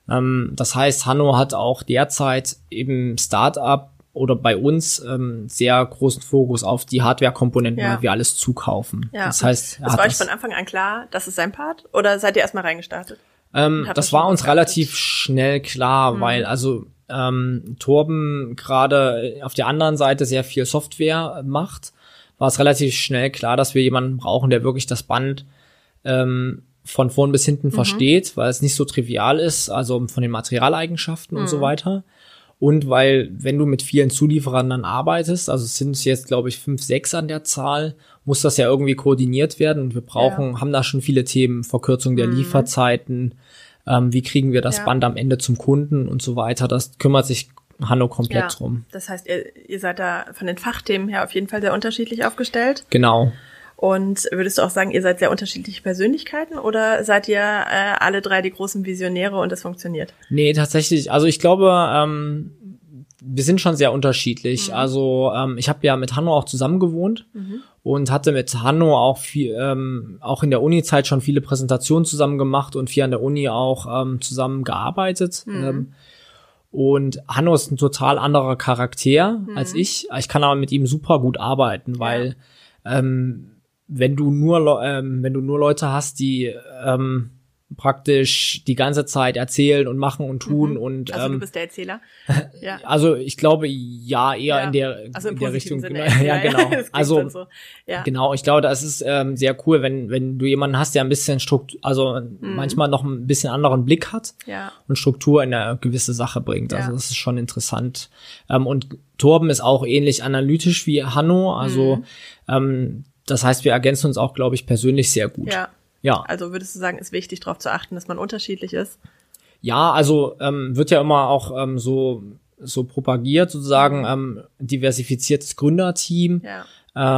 Ähm, das heißt, Hanno hat auch derzeit eben Startup oder bei uns ähm, sehr großen Fokus auf die Hardware-Komponenten, Ja. weil wir alles zukaufen. Ja. Das heißt, ist hat euch das, von Anfang an klar, das ist sein Part? Oder seid ihr erstmal reingestartet? ähm, das das war uns ausgearbeitet? relativ schnell klar, Mhm. weil also ähm, Torben gerade auf der anderen Seite sehr viel Software macht, war es relativ schnell klar, dass wir jemanden brauchen, der wirklich das Band ähm, von vorn bis hinten Mhm. versteht, weil es nicht so trivial ist, also von den Materialeigenschaften und so Mhm. weiter. Und weil, wenn du mit vielen Zulieferern dann arbeitest, also es sind jetzt, glaube ich, fünf, sechs an der Zahl, muss das ja irgendwie koordiniert werden. Und wir brauchen, haben da schon viele Themen, Verkürzung der Lieferzeiten, ähm, wie kriegen wir das Mhm. Ja. Band am Ende zum Kunden und so weiter. Das kümmert sich Hanno komplett drum. Das heißt, ihr, ihr seid da von den Fachthemen her auf jeden Fall sehr unterschiedlich aufgestellt. Genau. Und würdest du auch sagen, ihr seid sehr unterschiedliche Persönlichkeiten oder seid ihr äh, alle drei die großen Visionäre und es funktioniert? Nee, tatsächlich. Also ich glaube, ähm, wir sind schon sehr unterschiedlich. Mhm. Also ähm, ich habe ja mit Hanno auch zusammen gewohnt und hatte mit Hanno auch viel, ähm, auch in der Uni-Zeit schon viele Präsentationen zusammen gemacht und viel an der Uni auch ähm, zusammen gearbeitet. Mhm. Ähm, und Hanno ist ein total anderer Charakter Mhm. als ich. Ich kann aber mit ihm super gut arbeiten, weil ähm, wenn du nur ähm, wenn du nur Leute hast, die ähm, praktisch die ganze Zeit erzählen und machen und tun und Also du ähm, bist der Erzähler. Ja. also ich glaube ja eher Ja. in der, Also in der Richtung Sinne. genau, ja genau Das klingt also so. Ja. genau ich glaube das ist ähm, sehr cool wenn wenn du jemanden hast der ein bisschen Struktur also Mhm. manchmal noch ein bisschen anderen Blick hat ja. und Struktur in eine gewisse Sache bringt also Ja. das ist schon interessant ähm, und Torben ist auch ähnlich analytisch wie Hanno also Mhm. ähm, das heißt wir ergänzen uns auch glaube ich persönlich sehr gut Ja. ja Also würdest du sagen, ist wichtig darauf zu achten, dass man unterschiedlich ist? Ja, also ähm, wird ja immer auch ähm, so so propagiert sozusagen ähm, diversifiziertes Gründerteam. Ja.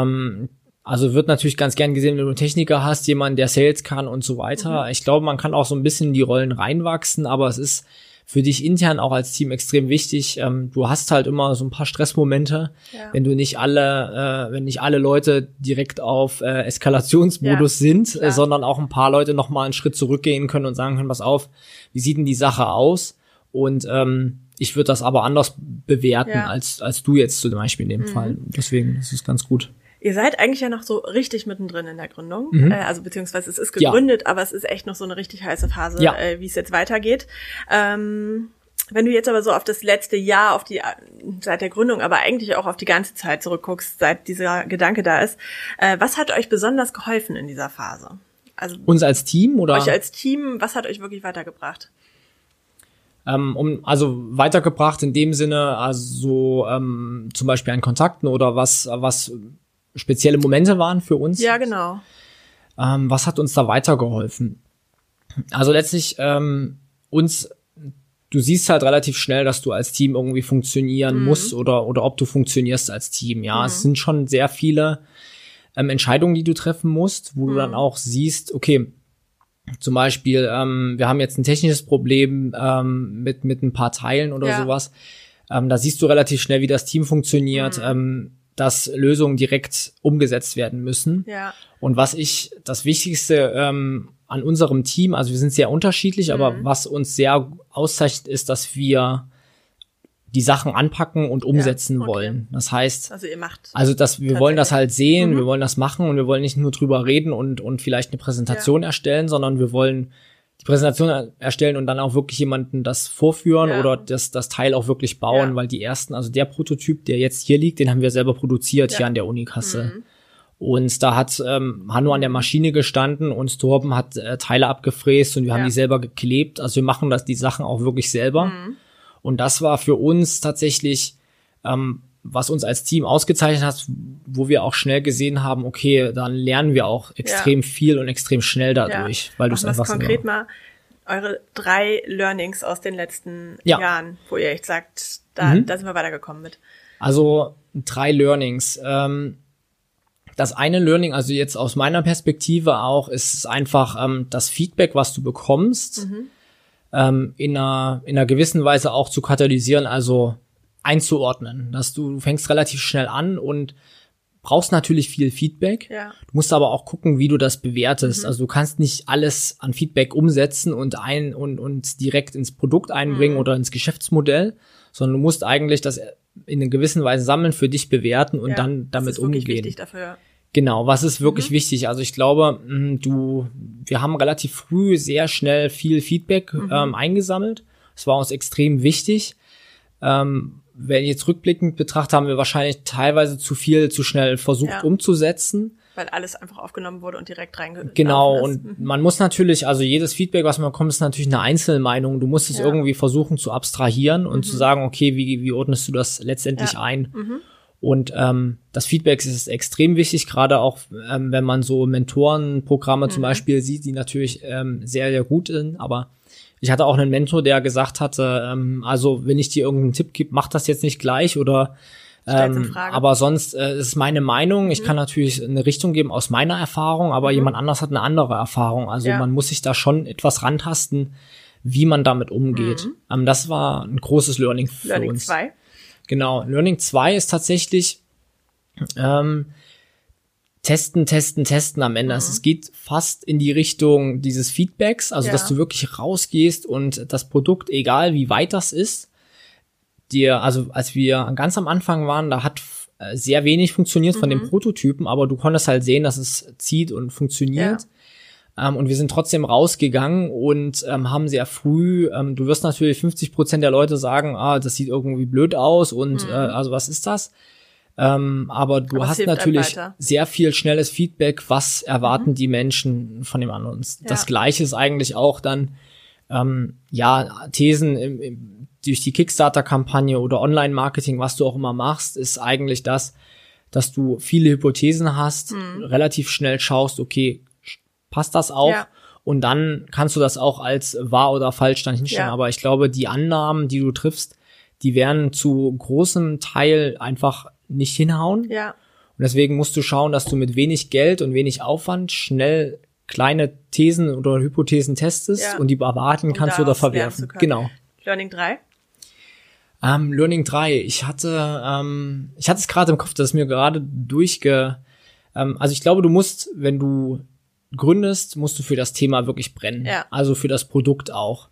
Ähm, also wird natürlich ganz gern gesehen, wenn du einen Techniker hast, jemand, der Sales kann und so weiter. Ich glaube, man kann auch so ein bisschen in die Rollen reinwachsen, aber es ist für dich intern auch als Team extrem wichtig. Ähm, du hast halt immer so ein paar Stressmomente, ja. wenn du nicht alle, äh, wenn nicht alle Leute direkt auf äh, Eskalationsmodus ja, sind, äh, sondern auch ein paar Leute noch mal einen Schritt zurückgehen können und sagen können, pass auf, wie sieht denn die Sache aus? Und ähm, ich würde das aber anders bewerten ja. als als du jetzt zum Beispiel in dem mhm. Fall. Deswegen ist es ganz gut. Ihr seid eigentlich ja noch so richtig mittendrin in der Gründung. Mhm. Äh, also beziehungsweise es ist gegründet, ja. aber es ist echt noch so eine richtig heiße Phase, ja. äh, wie es jetzt weitergeht. Ähm, wenn du jetzt aber so auf das letzte Jahr, auf die seit der Gründung, aber eigentlich auch auf die ganze Zeit zurückguckst, seit dieser Gedanke da ist, äh, was hat euch besonders geholfen in dieser Phase? Also uns als Team oder euch als Team, was hat euch wirklich weitergebracht? Ähm, um, also weitergebracht in dem Sinne, also ähm, zum Beispiel an Kontakten oder was, was spezielle Momente waren für uns. Ja, genau. Ähm, was hat uns da weitergeholfen? Also letztlich ähm, uns, du siehst halt relativ schnell, dass du als Team irgendwie funktionieren mhm. musst oder oder ob du funktionierst als Team. Ja, mhm. es sind schon sehr viele ähm, Entscheidungen, die du treffen musst, wo mhm. du dann auch siehst, okay, zum Beispiel, ähm, wir haben jetzt ein technisches Problem ähm, mit mit ein paar Teilen oder ja. sowas. Ähm, da siehst du relativ schnell, wie das Team funktioniert. Mhm. Ähm, dass Lösungen direkt umgesetzt werden müssen. Ja. Und was ich, das Wichtigste ähm, an unserem Team, also wir sind sehr unterschiedlich, mhm. aber was uns sehr auszeichnet, ist, dass wir die Sachen anpacken und umsetzen ja, okay. wollen. Das heißt, also ihr macht, also dass wir wollen das halt sehen, mhm. wir wollen das machen und wir wollen nicht nur drüber reden und und vielleicht eine Präsentation ja. erstellen, sondern wir wollen Präsentation erstellen und dann auch wirklich jemanden das vorführen ja. oder das, das Teil auch wirklich bauen, ja. weil die ersten, also der Prototyp, der jetzt hier liegt, den haben wir selber produziert ja. hier an der Unikasse. Mhm. Und da hat ähm, Hanno an der Maschine gestanden und Torben hat äh, Teile abgefräst und wir haben die selber geklebt. Also wir machen das die Sachen auch wirklich selber. Mhm. Und das war für uns tatsächlich ähm, was uns als Team ausgezeichnet hat, wo wir auch schnell gesehen haben, okay, dann lernen wir auch extrem ja. viel und extrem schnell dadurch, ja. weil du es einfach konkret mal eure drei Learnings aus den letzten ja. Jahren, wo ihr echt sagt, da, mhm. da sind wir weitergekommen mit. Also drei Learnings. Ähm, das eine Learning, also jetzt aus meiner Perspektive auch, ist einfach ähm, das Feedback, was du bekommst, mhm. ähm, in, einer, in einer gewissen Weise auch zu katalysieren. Also einzuordnen. Dass du, du fängst relativ schnell an und brauchst natürlich viel Feedback. Ja. Du musst aber auch gucken, wie du das bewertest. Mhm. Also du kannst nicht alles an Feedback umsetzen und ein und, und direkt ins Produkt einbringen mhm. oder ins Geschäftsmodell, sondern du musst eigentlich das in einer gewissen Weise sammeln, für dich bewerten und ja, dann damit das ist umgehen. Wichtig dafür. Genau, was ist wirklich mhm. wichtig? Also ich glaube, mm, du, wir haben relativ früh sehr schnell viel Feedback mhm. ähm, eingesammelt. Es war uns extrem wichtig. Ähm, wenn ich jetzt rückblickend betrachte, haben wir wahrscheinlich teilweise zu viel zu schnell versucht ja. umzusetzen. Weil alles einfach aufgenommen wurde und direkt reingegangen Genau, und mhm. man muss natürlich, also jedes Feedback, was man bekommt, ist natürlich eine Einzelmeinung. Du musst es ja. irgendwie versuchen zu abstrahieren und mhm. zu sagen, okay, wie, wie ordnest du das letztendlich ja. ein? Mhm. Und ähm, das Feedback ist extrem wichtig, gerade auch, ähm, wenn man so Mentorenprogramme zum mhm. Beispiel sieht, die natürlich ähm, sehr, sehr gut sind, aber ich hatte auch einen Mentor, der gesagt hatte, ähm, also wenn ich dir irgendeinen Tipp gebe, mach das jetzt nicht gleich oder ähm, aber sonst äh, ist meine Meinung. Ich mhm. kann natürlich eine Richtung geben aus meiner Erfahrung, aber mhm. jemand anders hat eine andere Erfahrung. Also ja. man muss sich da schon etwas rantasten, wie man damit umgeht. Mhm. Ähm, das war ein großes Learning für Learning uns. Learning 2. Genau, Learning 2 ist tatsächlich ähm, testen, testen, testen am Ende. Mhm. Also es geht fast in die Richtung dieses Feedbacks, also ja. dass du wirklich rausgehst und das Produkt, egal wie weit das ist, dir, also als wir ganz am Anfang waren, da hat äh, sehr wenig funktioniert mhm. von den. Prototypen, aber du konntest halt sehen, dass es zieht und funktioniert. Ja. Ähm, und wir sind trotzdem rausgegangen und ähm, haben sehr früh, ähm, du wirst natürlich 50 Prozent der Leute sagen, ah, das sieht irgendwie blöd aus und mhm. äh, also was ist das? Ähm, aber du aber hast natürlich sehr viel schnelles Feedback, was erwarten mhm. die Menschen von dem anderen. Ja. Das gleiche ist eigentlich auch dann, ähm, ja, Thesen im, im, durch die Kickstarter-Kampagne oder Online-Marketing, was du auch immer machst, ist eigentlich das, dass du viele Hypothesen hast, mhm. relativ schnell schaust, okay, passt das auch? Ja. Und dann kannst du das auch als wahr oder falsch dann hinstellen. Ja. Aber ich glaube, die Annahmen, die du triffst, die werden zu großem Teil einfach nicht hinhauen. Ja. Und deswegen musst du schauen, dass du mit wenig Geld und wenig Aufwand schnell kleine Thesen oder Hypothesen testest ja. und die erwarten kannst du oder verwerfen. Genau. Learning 3? Ähm, Learning 3. Ich hatte, ähm, ich hatte es gerade im Kopf, dass mir gerade durchge, ähm, also ich glaube, du musst, wenn du gründest, musst du für das Thema wirklich brennen. Ja. Also für das Produkt auch.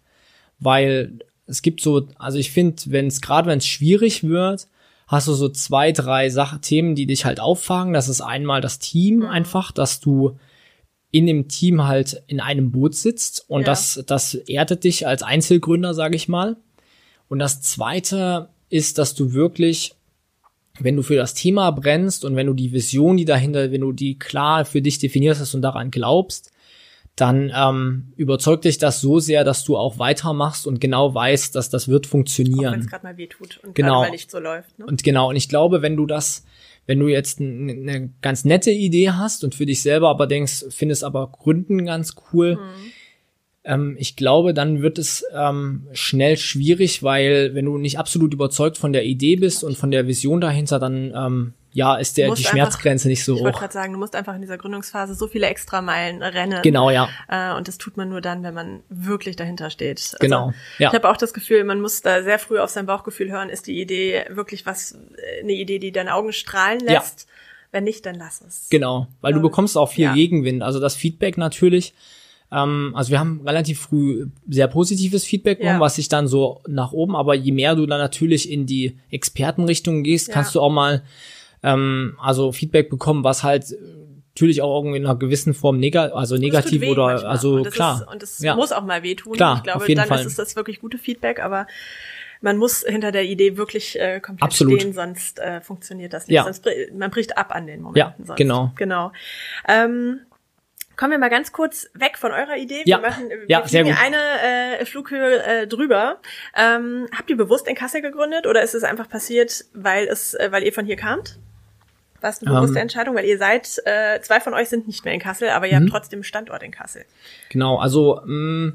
Weil es gibt so, also ich finde, wenn es gerade wenn es schwierig wird, hast du so zwei, drei Sachen, Themen, die dich halt auffangen. Das ist einmal das Team Mhm. einfach, dass du in dem Team halt in einem Boot sitzt und Ja. das, das erdet dich als Einzelgründer, sage ich mal. Und das zweite ist, dass du wirklich, wenn du für das Thema brennst und wenn du die Vision, die dahinter, wenn du die klar für dich definiert hast und daran glaubst, dann ähm, überzeugt dich das so sehr, dass du auch weitermachst und genau weißt, dass das wird Auch wenn funktionieren. es gerade mal weh tut und Genau. gerade mal nicht so läuft. Ne? Und genau, und ich glaube, wenn du das, wenn du jetzt eine ganz nette Idee hast und für dich selber aber denkst, findest aber Gründen ganz cool, ähm, ich glaube, dann wird es ähm, schnell schwierig, weil wenn du nicht absolut überzeugt von der Idee bist und von der Vision dahinter, dann ähm, ja, ist der die einfach- Schmerzgrenze nicht so Ich wollte hoch. gerade sagen, du musst einfach in dieser Gründungsphase so viele Extrameilen rennen. Genau, ja. Äh, und das tut man nur dann, wenn man wirklich dahinter steht. Also, Genau, ja. Ich habe auch das Gefühl, man muss da sehr früh auf sein Bauchgefühl hören, ist die Idee wirklich was, äh, eine Idee, die deine Augen strahlen Ja. lässt. Wenn nicht, dann lass es. Genau, weil du Glaube ich. bekommst auch viel Ja. Gegenwind. Also das Feedback natürlich. Ähm, also wir haben relativ früh sehr positives Feedback bekommen, Ja. was sich dann so nach oben, aber je mehr du dann natürlich in die Expertenrichtung gehst, Ja. kannst du auch mal ähm, also Feedback bekommen, was halt äh, natürlich auch irgendwie in einer gewissen Form also es tut negativ oder manchmal. also und klar. Ist, und es Ja. muss auch mal wehtun. Klar, ich glaube, dann Fall. ist es das wirklich gute Feedback, aber man muss hinter der Idee wirklich äh, komplett Absolut. stehen, sonst äh, funktioniert das nicht. Ja. Sonst, br- man bricht ab an den Momenten. Ja, sonst. genau. Genau. Ähm, Kommen wir mal ganz kurz weg von eurer Idee. Ja. Wir machen wir Ja, sehr gut. eine äh, Flughöhe äh, drüber. Ähm, habt ihr bewusst in Kassel gegründet oder ist es einfach passiert, weil es, äh, weil ihr von hier kamt? War es eine bewusste Ähm. Entscheidung? Weil ihr seid, äh, zwei von euch sind nicht mehr in Kassel, aber Mhm. ihr habt trotzdem einen Standort in Kassel. Genau, also mh,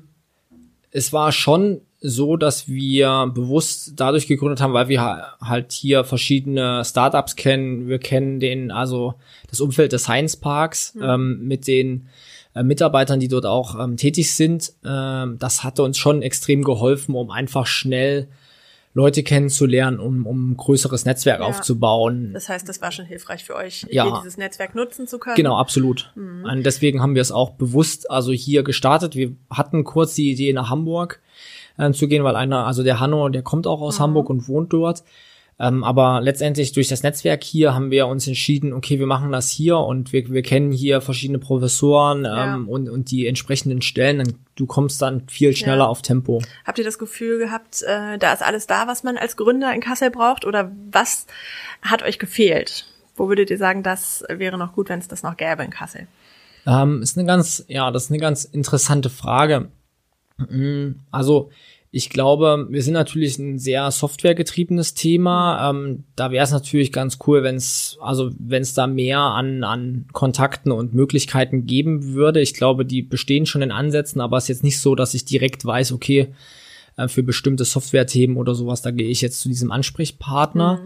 es war schon so, dass wir bewusst dadurch gegründet haben, weil wir ha- halt hier verschiedene Startups kennen. Wir kennen den, also das Umfeld des Science Parks ähm, mit den äh, Mitarbeitern, die dort auch ähm, tätig sind. Ähm, das hatte uns schon extrem geholfen, um einfach schnell Leute kennenzulernen, um, um ein größeres Netzwerk Ja. aufzubauen. Das heißt, das war schon hilfreich für euch, Ja. dieses Netzwerk nutzen zu können. Genau, absolut. Mhm. Und deswegen haben wir es auch bewusst also hier gestartet. Wir hatten kurz die Idee nach Hamburg äh, zu gehen, weil einer, also der Hanno, der kommt auch Mhm. aus Hamburg und wohnt dort. Ähm, aber letztendlich durch das Netzwerk hier haben wir uns entschieden, okay, wir machen das hier und wir, wir kennen hier verschiedene Professoren Ja. ähm, und, und die entsprechenden Stellen. Und du kommst dann viel schneller Ja. auf Tempo. Habt ihr das Gefühl gehabt, äh, da ist alles da, was man als Gründer in Kassel braucht? Oder was hat euch gefehlt? Wo würdet ihr sagen, das wäre noch gut, wenn es das noch gäbe in Kassel? Ähm, ist eine ganz, ja, das ist eine ganz interessante Frage. Mm, Also, ich glaube, wir sind natürlich ein sehr softwaregetriebenes Thema. Ähm, da wäre es natürlich ganz cool, wenn es, also wenn es da mehr an, an Kontakten und Möglichkeiten geben würde. Ich glaube, die bestehen schon in Ansätzen, aber es ist jetzt nicht so, dass ich direkt weiß, okay, äh, für bestimmte Software-Themen oder sowas, da gehe ich jetzt zu diesem Ansprechpartner.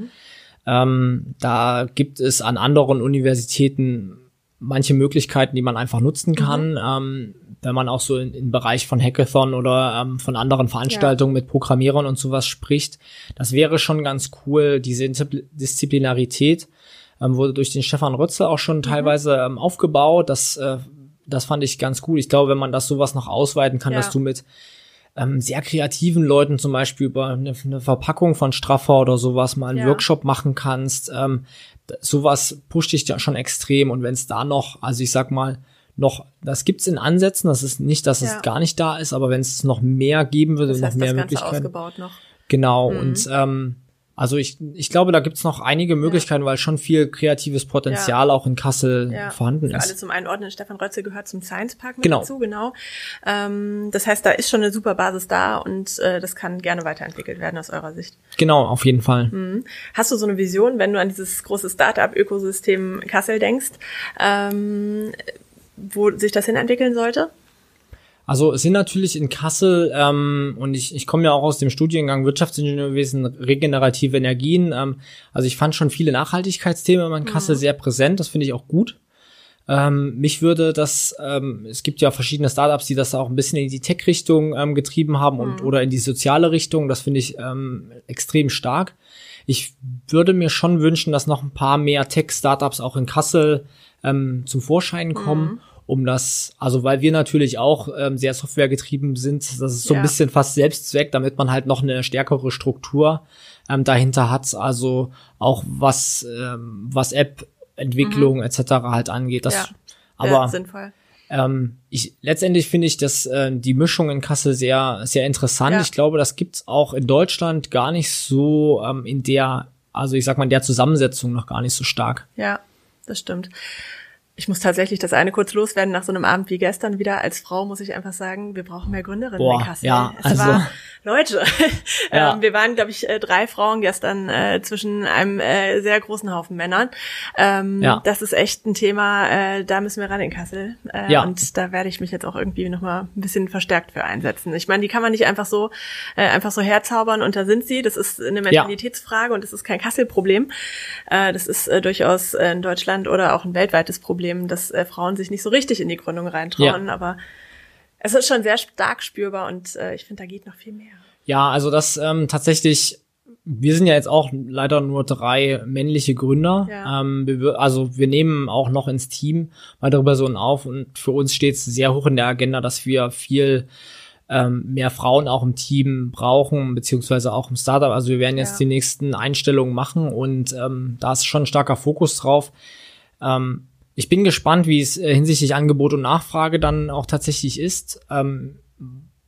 Ähm, da gibt es an anderen Universitäten manche Möglichkeiten, die man einfach nutzen kann, ähm, wenn man auch so in, im Bereich von Hackathon oder ähm, von anderen Veranstaltungen mit Programmierern und sowas spricht. Das wäre schon ganz cool, diese Disziplinarität ähm, wurde durch den Stefan Rötzel auch schon teilweise ähm, aufgebaut. Das, äh, das fand ich ganz cool. Ich glaube, wenn man das sowas noch ausweiten kann, Ja. dass du mit ähm, sehr kreativen Leuten zum Beispiel über eine, eine Verpackung von Straffer oder sowas mal einen Ja. Workshop machen kannst. Ähm, sowas pusht dich ja schon extrem und wenn es da noch, also ich sag mal, noch, das gibt's in Ansätzen, das ist nicht, dass Ja. es gar nicht da ist, aber wenn es noch mehr geben würde, Das noch heißt, mehr das Ganze Möglichkeiten. ausgebaut noch. Genau, und ähm, also ich, ich glaube, da gibt's noch einige Möglichkeiten, weil schon viel kreatives Potenzial auch in Kassel Ja, vorhanden für ist. alle zum Einordnen, Stefan Rötzel gehört zum Science Park mit Genau. dazu, genau. Ähm, das heißt, da ist schon eine super Basis da und äh, das kann gerne weiterentwickelt werden aus eurer Sicht. Genau, auf jeden Fall. Mhm. Hast du so eine Vision, wenn du an dieses große Startup-Ökosystem Kassel denkst, ähm, wo sich das hin entwickeln sollte? Also es sind natürlich in Kassel, ähm, und ich, ich komme ja auch aus dem Studiengang Wirtschaftsingenieurwesen, regenerative Energien. Ähm, also ich fand schon viele Nachhaltigkeitsthemen in Kassel sehr präsent, das finde ich auch gut. Ähm, mich würde das, ähm, es gibt ja verschiedene Startups, die das auch ein bisschen in die Tech-Richtung ähm, getrieben haben und mhm. oder in die soziale Richtung. Das finde ich ähm, extrem stark. Ich würde mir schon wünschen, dass noch ein paar mehr Tech-Startups auch in Kassel ähm, zum Vorschein kommen. Mhm um das, also weil wir natürlich auch ähm, sehr softwaregetrieben sind, das ist so ja. ein bisschen fast Selbstzweck, damit man halt noch eine stärkere Struktur ähm, dahinter hat, also auch was ähm, was App-Entwicklung mhm. etc. halt angeht. Das, ja. aber sinnvoll. Ähm, ich, letztendlich finde ich dass äh, die Mischung in Kassel sehr, sehr interessant. Ja. Ich glaube, das gibt's auch in Deutschland gar nicht so ähm, in der, also ich sag mal, in der Zusammensetzung noch gar nicht so stark. Ja, das stimmt. Ich muss tatsächlich das eine kurz loswerden. Nach so einem Abend wie gestern wieder als Frau muss ich einfach sagen, wir brauchen mehr Gründerinnen Boah, in Kassel. Ja, es also, war, Leute, ja. ähm, wir waren, glaube ich, äh, drei Frauen gestern äh, zwischen einem äh, sehr großen Haufen Männern. Ähm, ja. Das ist echt ein Thema, äh, da müssen wir ran in Kassel. Äh, ja. Und da werde ich mich jetzt auch irgendwie nochmal ein bisschen verstärkt für einsetzen. Ich meine, die kann man nicht einfach so äh, einfach so herzaubern und da sind sie. Das ist eine Mentalitätsfrage und das ist kein Kassel-Problem. Das ist durchaus in Deutschland oder auch ein weltweites Problem, dass äh, Frauen sich nicht so richtig in die Gründung reintrauen. Aber es ist schon sehr stark spürbar und äh, ich finde, da geht noch viel mehr. Ja, also das ähm, tatsächlich, wir sind ja jetzt auch leider nur drei männliche Gründer. Ja. Ähm, wir, also wir nehmen auch noch ins Team weitere Personen auf und für uns steht es sehr hoch in der Agenda, dass wir viel ähm, mehr Frauen auch im Team brauchen, beziehungsweise auch im Startup. Also wir werden jetzt ja. die nächsten Einstellungen machen und ähm, da ist schon ein starker Fokus drauf. Ähm, ich bin gespannt, wie es äh, hinsichtlich Angebot und Nachfrage dann auch tatsächlich ist. Ähm,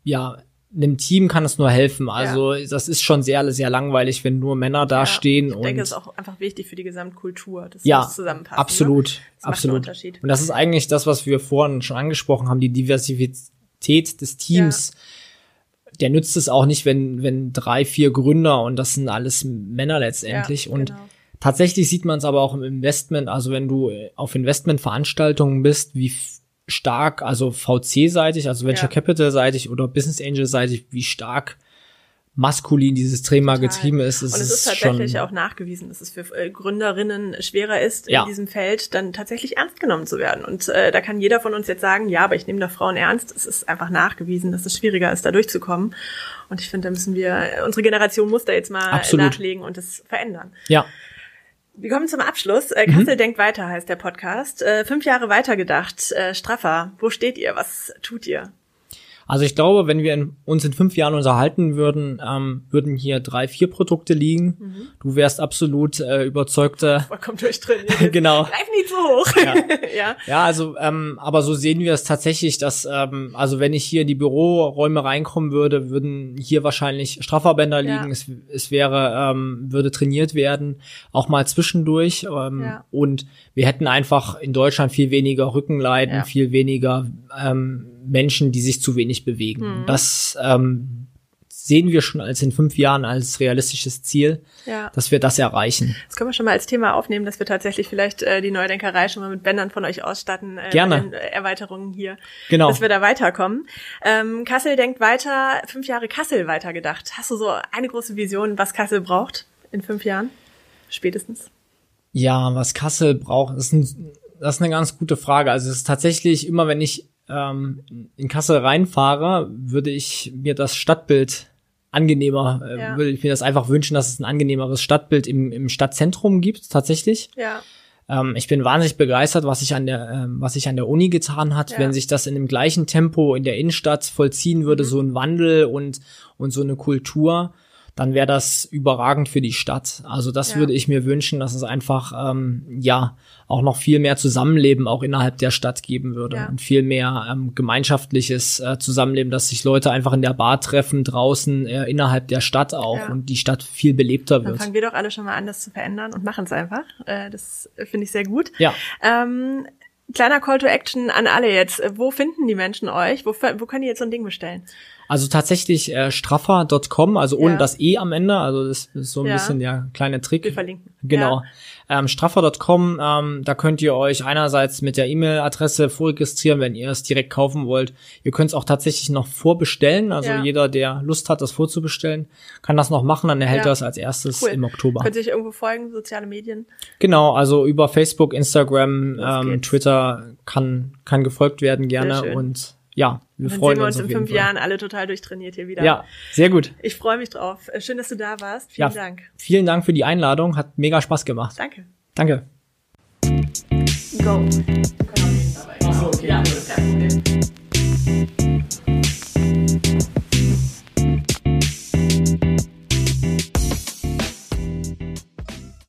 ja, einem Team kann es nur helfen. Also ja. das ist schon sehr, sehr langweilig, wenn nur Männer da ja, stehen. Ich denke, es ist auch einfach wichtig für die Gesamtkultur, dass ja, das zusammenpasst. Absolut, ne? das absolut. Und das ist eigentlich das, was wir vorhin schon angesprochen haben, die Diversität des Teams. Ja. Der nützt es auch nicht, wenn, wenn drei, vier Gründer und das sind alles Männer letztendlich. und genau. Tatsächlich sieht man es aber auch im Investment, also wenn du äh, auf Investmentveranstaltungen bist, wie stark, also VC-seitig, also Venture ja. Capital-seitig oder Business Angel-seitig, wie stark maskulin dieses Thema Total. getrieben ist. ist und es ist tatsächlich auch nachgewiesen, dass es für äh, Gründerinnen schwerer ist, ja. in diesem Feld dann tatsächlich ernst genommen zu werden. Und äh, da kann jeder von uns jetzt sagen, ja, aber ich nehme doch Frauen ernst. Es ist einfach nachgewiesen, dass es schwieriger ist, da durchzukommen. Und ich finde, da müssen wir, unsere Generation muss da jetzt mal Absolut. nachlegen und das verändern. Ja. Wir kommen zum Abschluss. Äh, Kassel mhm. denkt weiter heißt der Podcast. Äh, fünf Jahre weitergedacht. Äh, Straffer, wo steht ihr? Was tut ihr? Also ich glaube, wenn wir in, uns in fünf Jahren unterhalten würden, ähm, würden hier drei, vier Produkte liegen. Mhm. Du wärst absolut äh, überzeugter. Vollkommen durchdrin. genau. Greif nie zu hoch. Ja, ja. ja also, ähm, aber so sehen wir es tatsächlich, dass, ähm, also wenn ich hier in die Büroräume reinkommen würde, würden hier wahrscheinlich Strafverbänder liegen. Ja. Es, es wäre, ähm, würde trainiert werden, auch mal zwischendurch. Ähm, ja. Und wir hätten einfach in Deutschland viel weniger Rückenleiden, viel weniger ähm, Menschen, die sich zu wenig bewegen. Mhm. Das ähm, sehen wir schon als in fünf Jahren als realistisches Ziel, ja. dass wir das erreichen. Das können wir schon mal als Thema aufnehmen, dass wir tatsächlich vielleicht äh, die Neudenkerei schon mal mit Bändern von euch ausstatten. Äh, Gerne. Erweiterungen hier. Genau. Dass wir da weiterkommen. Ähm, Kassel denkt weiter, fünf Jahre Kassel weitergedacht. Hast du so eine große Vision, was Kassel braucht in fünf Jahren? Spätestens. Ja, was Kassel braucht, ist, ein, das ist eine ganz gute Frage. Also es ist tatsächlich immer, wenn ich ähm, in Kassel reinfahre, würde ich mir das Stadtbild angenehmer, äh, ja. würde ich mir das einfach wünschen, dass es ein angenehmeres Stadtbild im, im Stadtzentrum gibt, tatsächlich. Ja. Ähm, ich bin wahnsinnig begeistert, was sich an der, ähm, was sich an der Uni getan hat, ja. wenn sich das in dem gleichen Tempo in der Innenstadt vollziehen würde, mhm. so ein Wandel und, und so eine Kultur dann wäre das überragend für die Stadt. Also das ja. würde ich mir wünschen, dass es einfach ähm, ja auch noch viel mehr Zusammenleben auch innerhalb der Stadt geben würde ja. und viel mehr ähm, gemeinschaftliches äh, Zusammenleben, dass sich Leute einfach in der Bar treffen draußen äh, innerhalb der Stadt auch ja. und die Stadt viel belebter wird. Dann fangen wir doch alle schon mal an, das zu verändern und machen es einfach. Äh, das finde ich sehr gut. Ja. Ähm, Kleiner Call to Action an alle jetzt. Wo finden die Menschen euch? Wo, wo können die jetzt so ein Ding bestellen? Also tatsächlich äh, straffer.com, also ohne Ja. das E am Ende, also das ist so ein Ja. bisschen der kleine Trick. Wir verlinken. Genau. Ähm, straffer.com, ähm, da könnt ihr euch einerseits mit der E-Mail-Adresse vorregistrieren, wenn ihr es direkt kaufen wollt. Ihr könnt es auch tatsächlich noch vorbestellen. Also Ja. jeder, der Lust hat, das vorzubestellen, kann das noch machen. Dann erhält Ja. er es als erstes Cool. im Oktober. Könnt ihr euch irgendwo folgen, soziale Medien? Genau, also über Facebook, Instagram, ähm. Twitter kann, kann gefolgt werden gerne. Und ja, wir Dann freuen sehen wir uns uns in fünf Fall. Jahren alle total durchtrainiert hier wieder. Ja, sehr gut. Ich freue mich drauf. Äh, Schön, dass du da warst. Vielen Ja. Dank. Vielen Dank für die Einladung. Hat mega Spaß gemacht. Danke. Danke. Go. Achso, okay. Ja, kein Problem.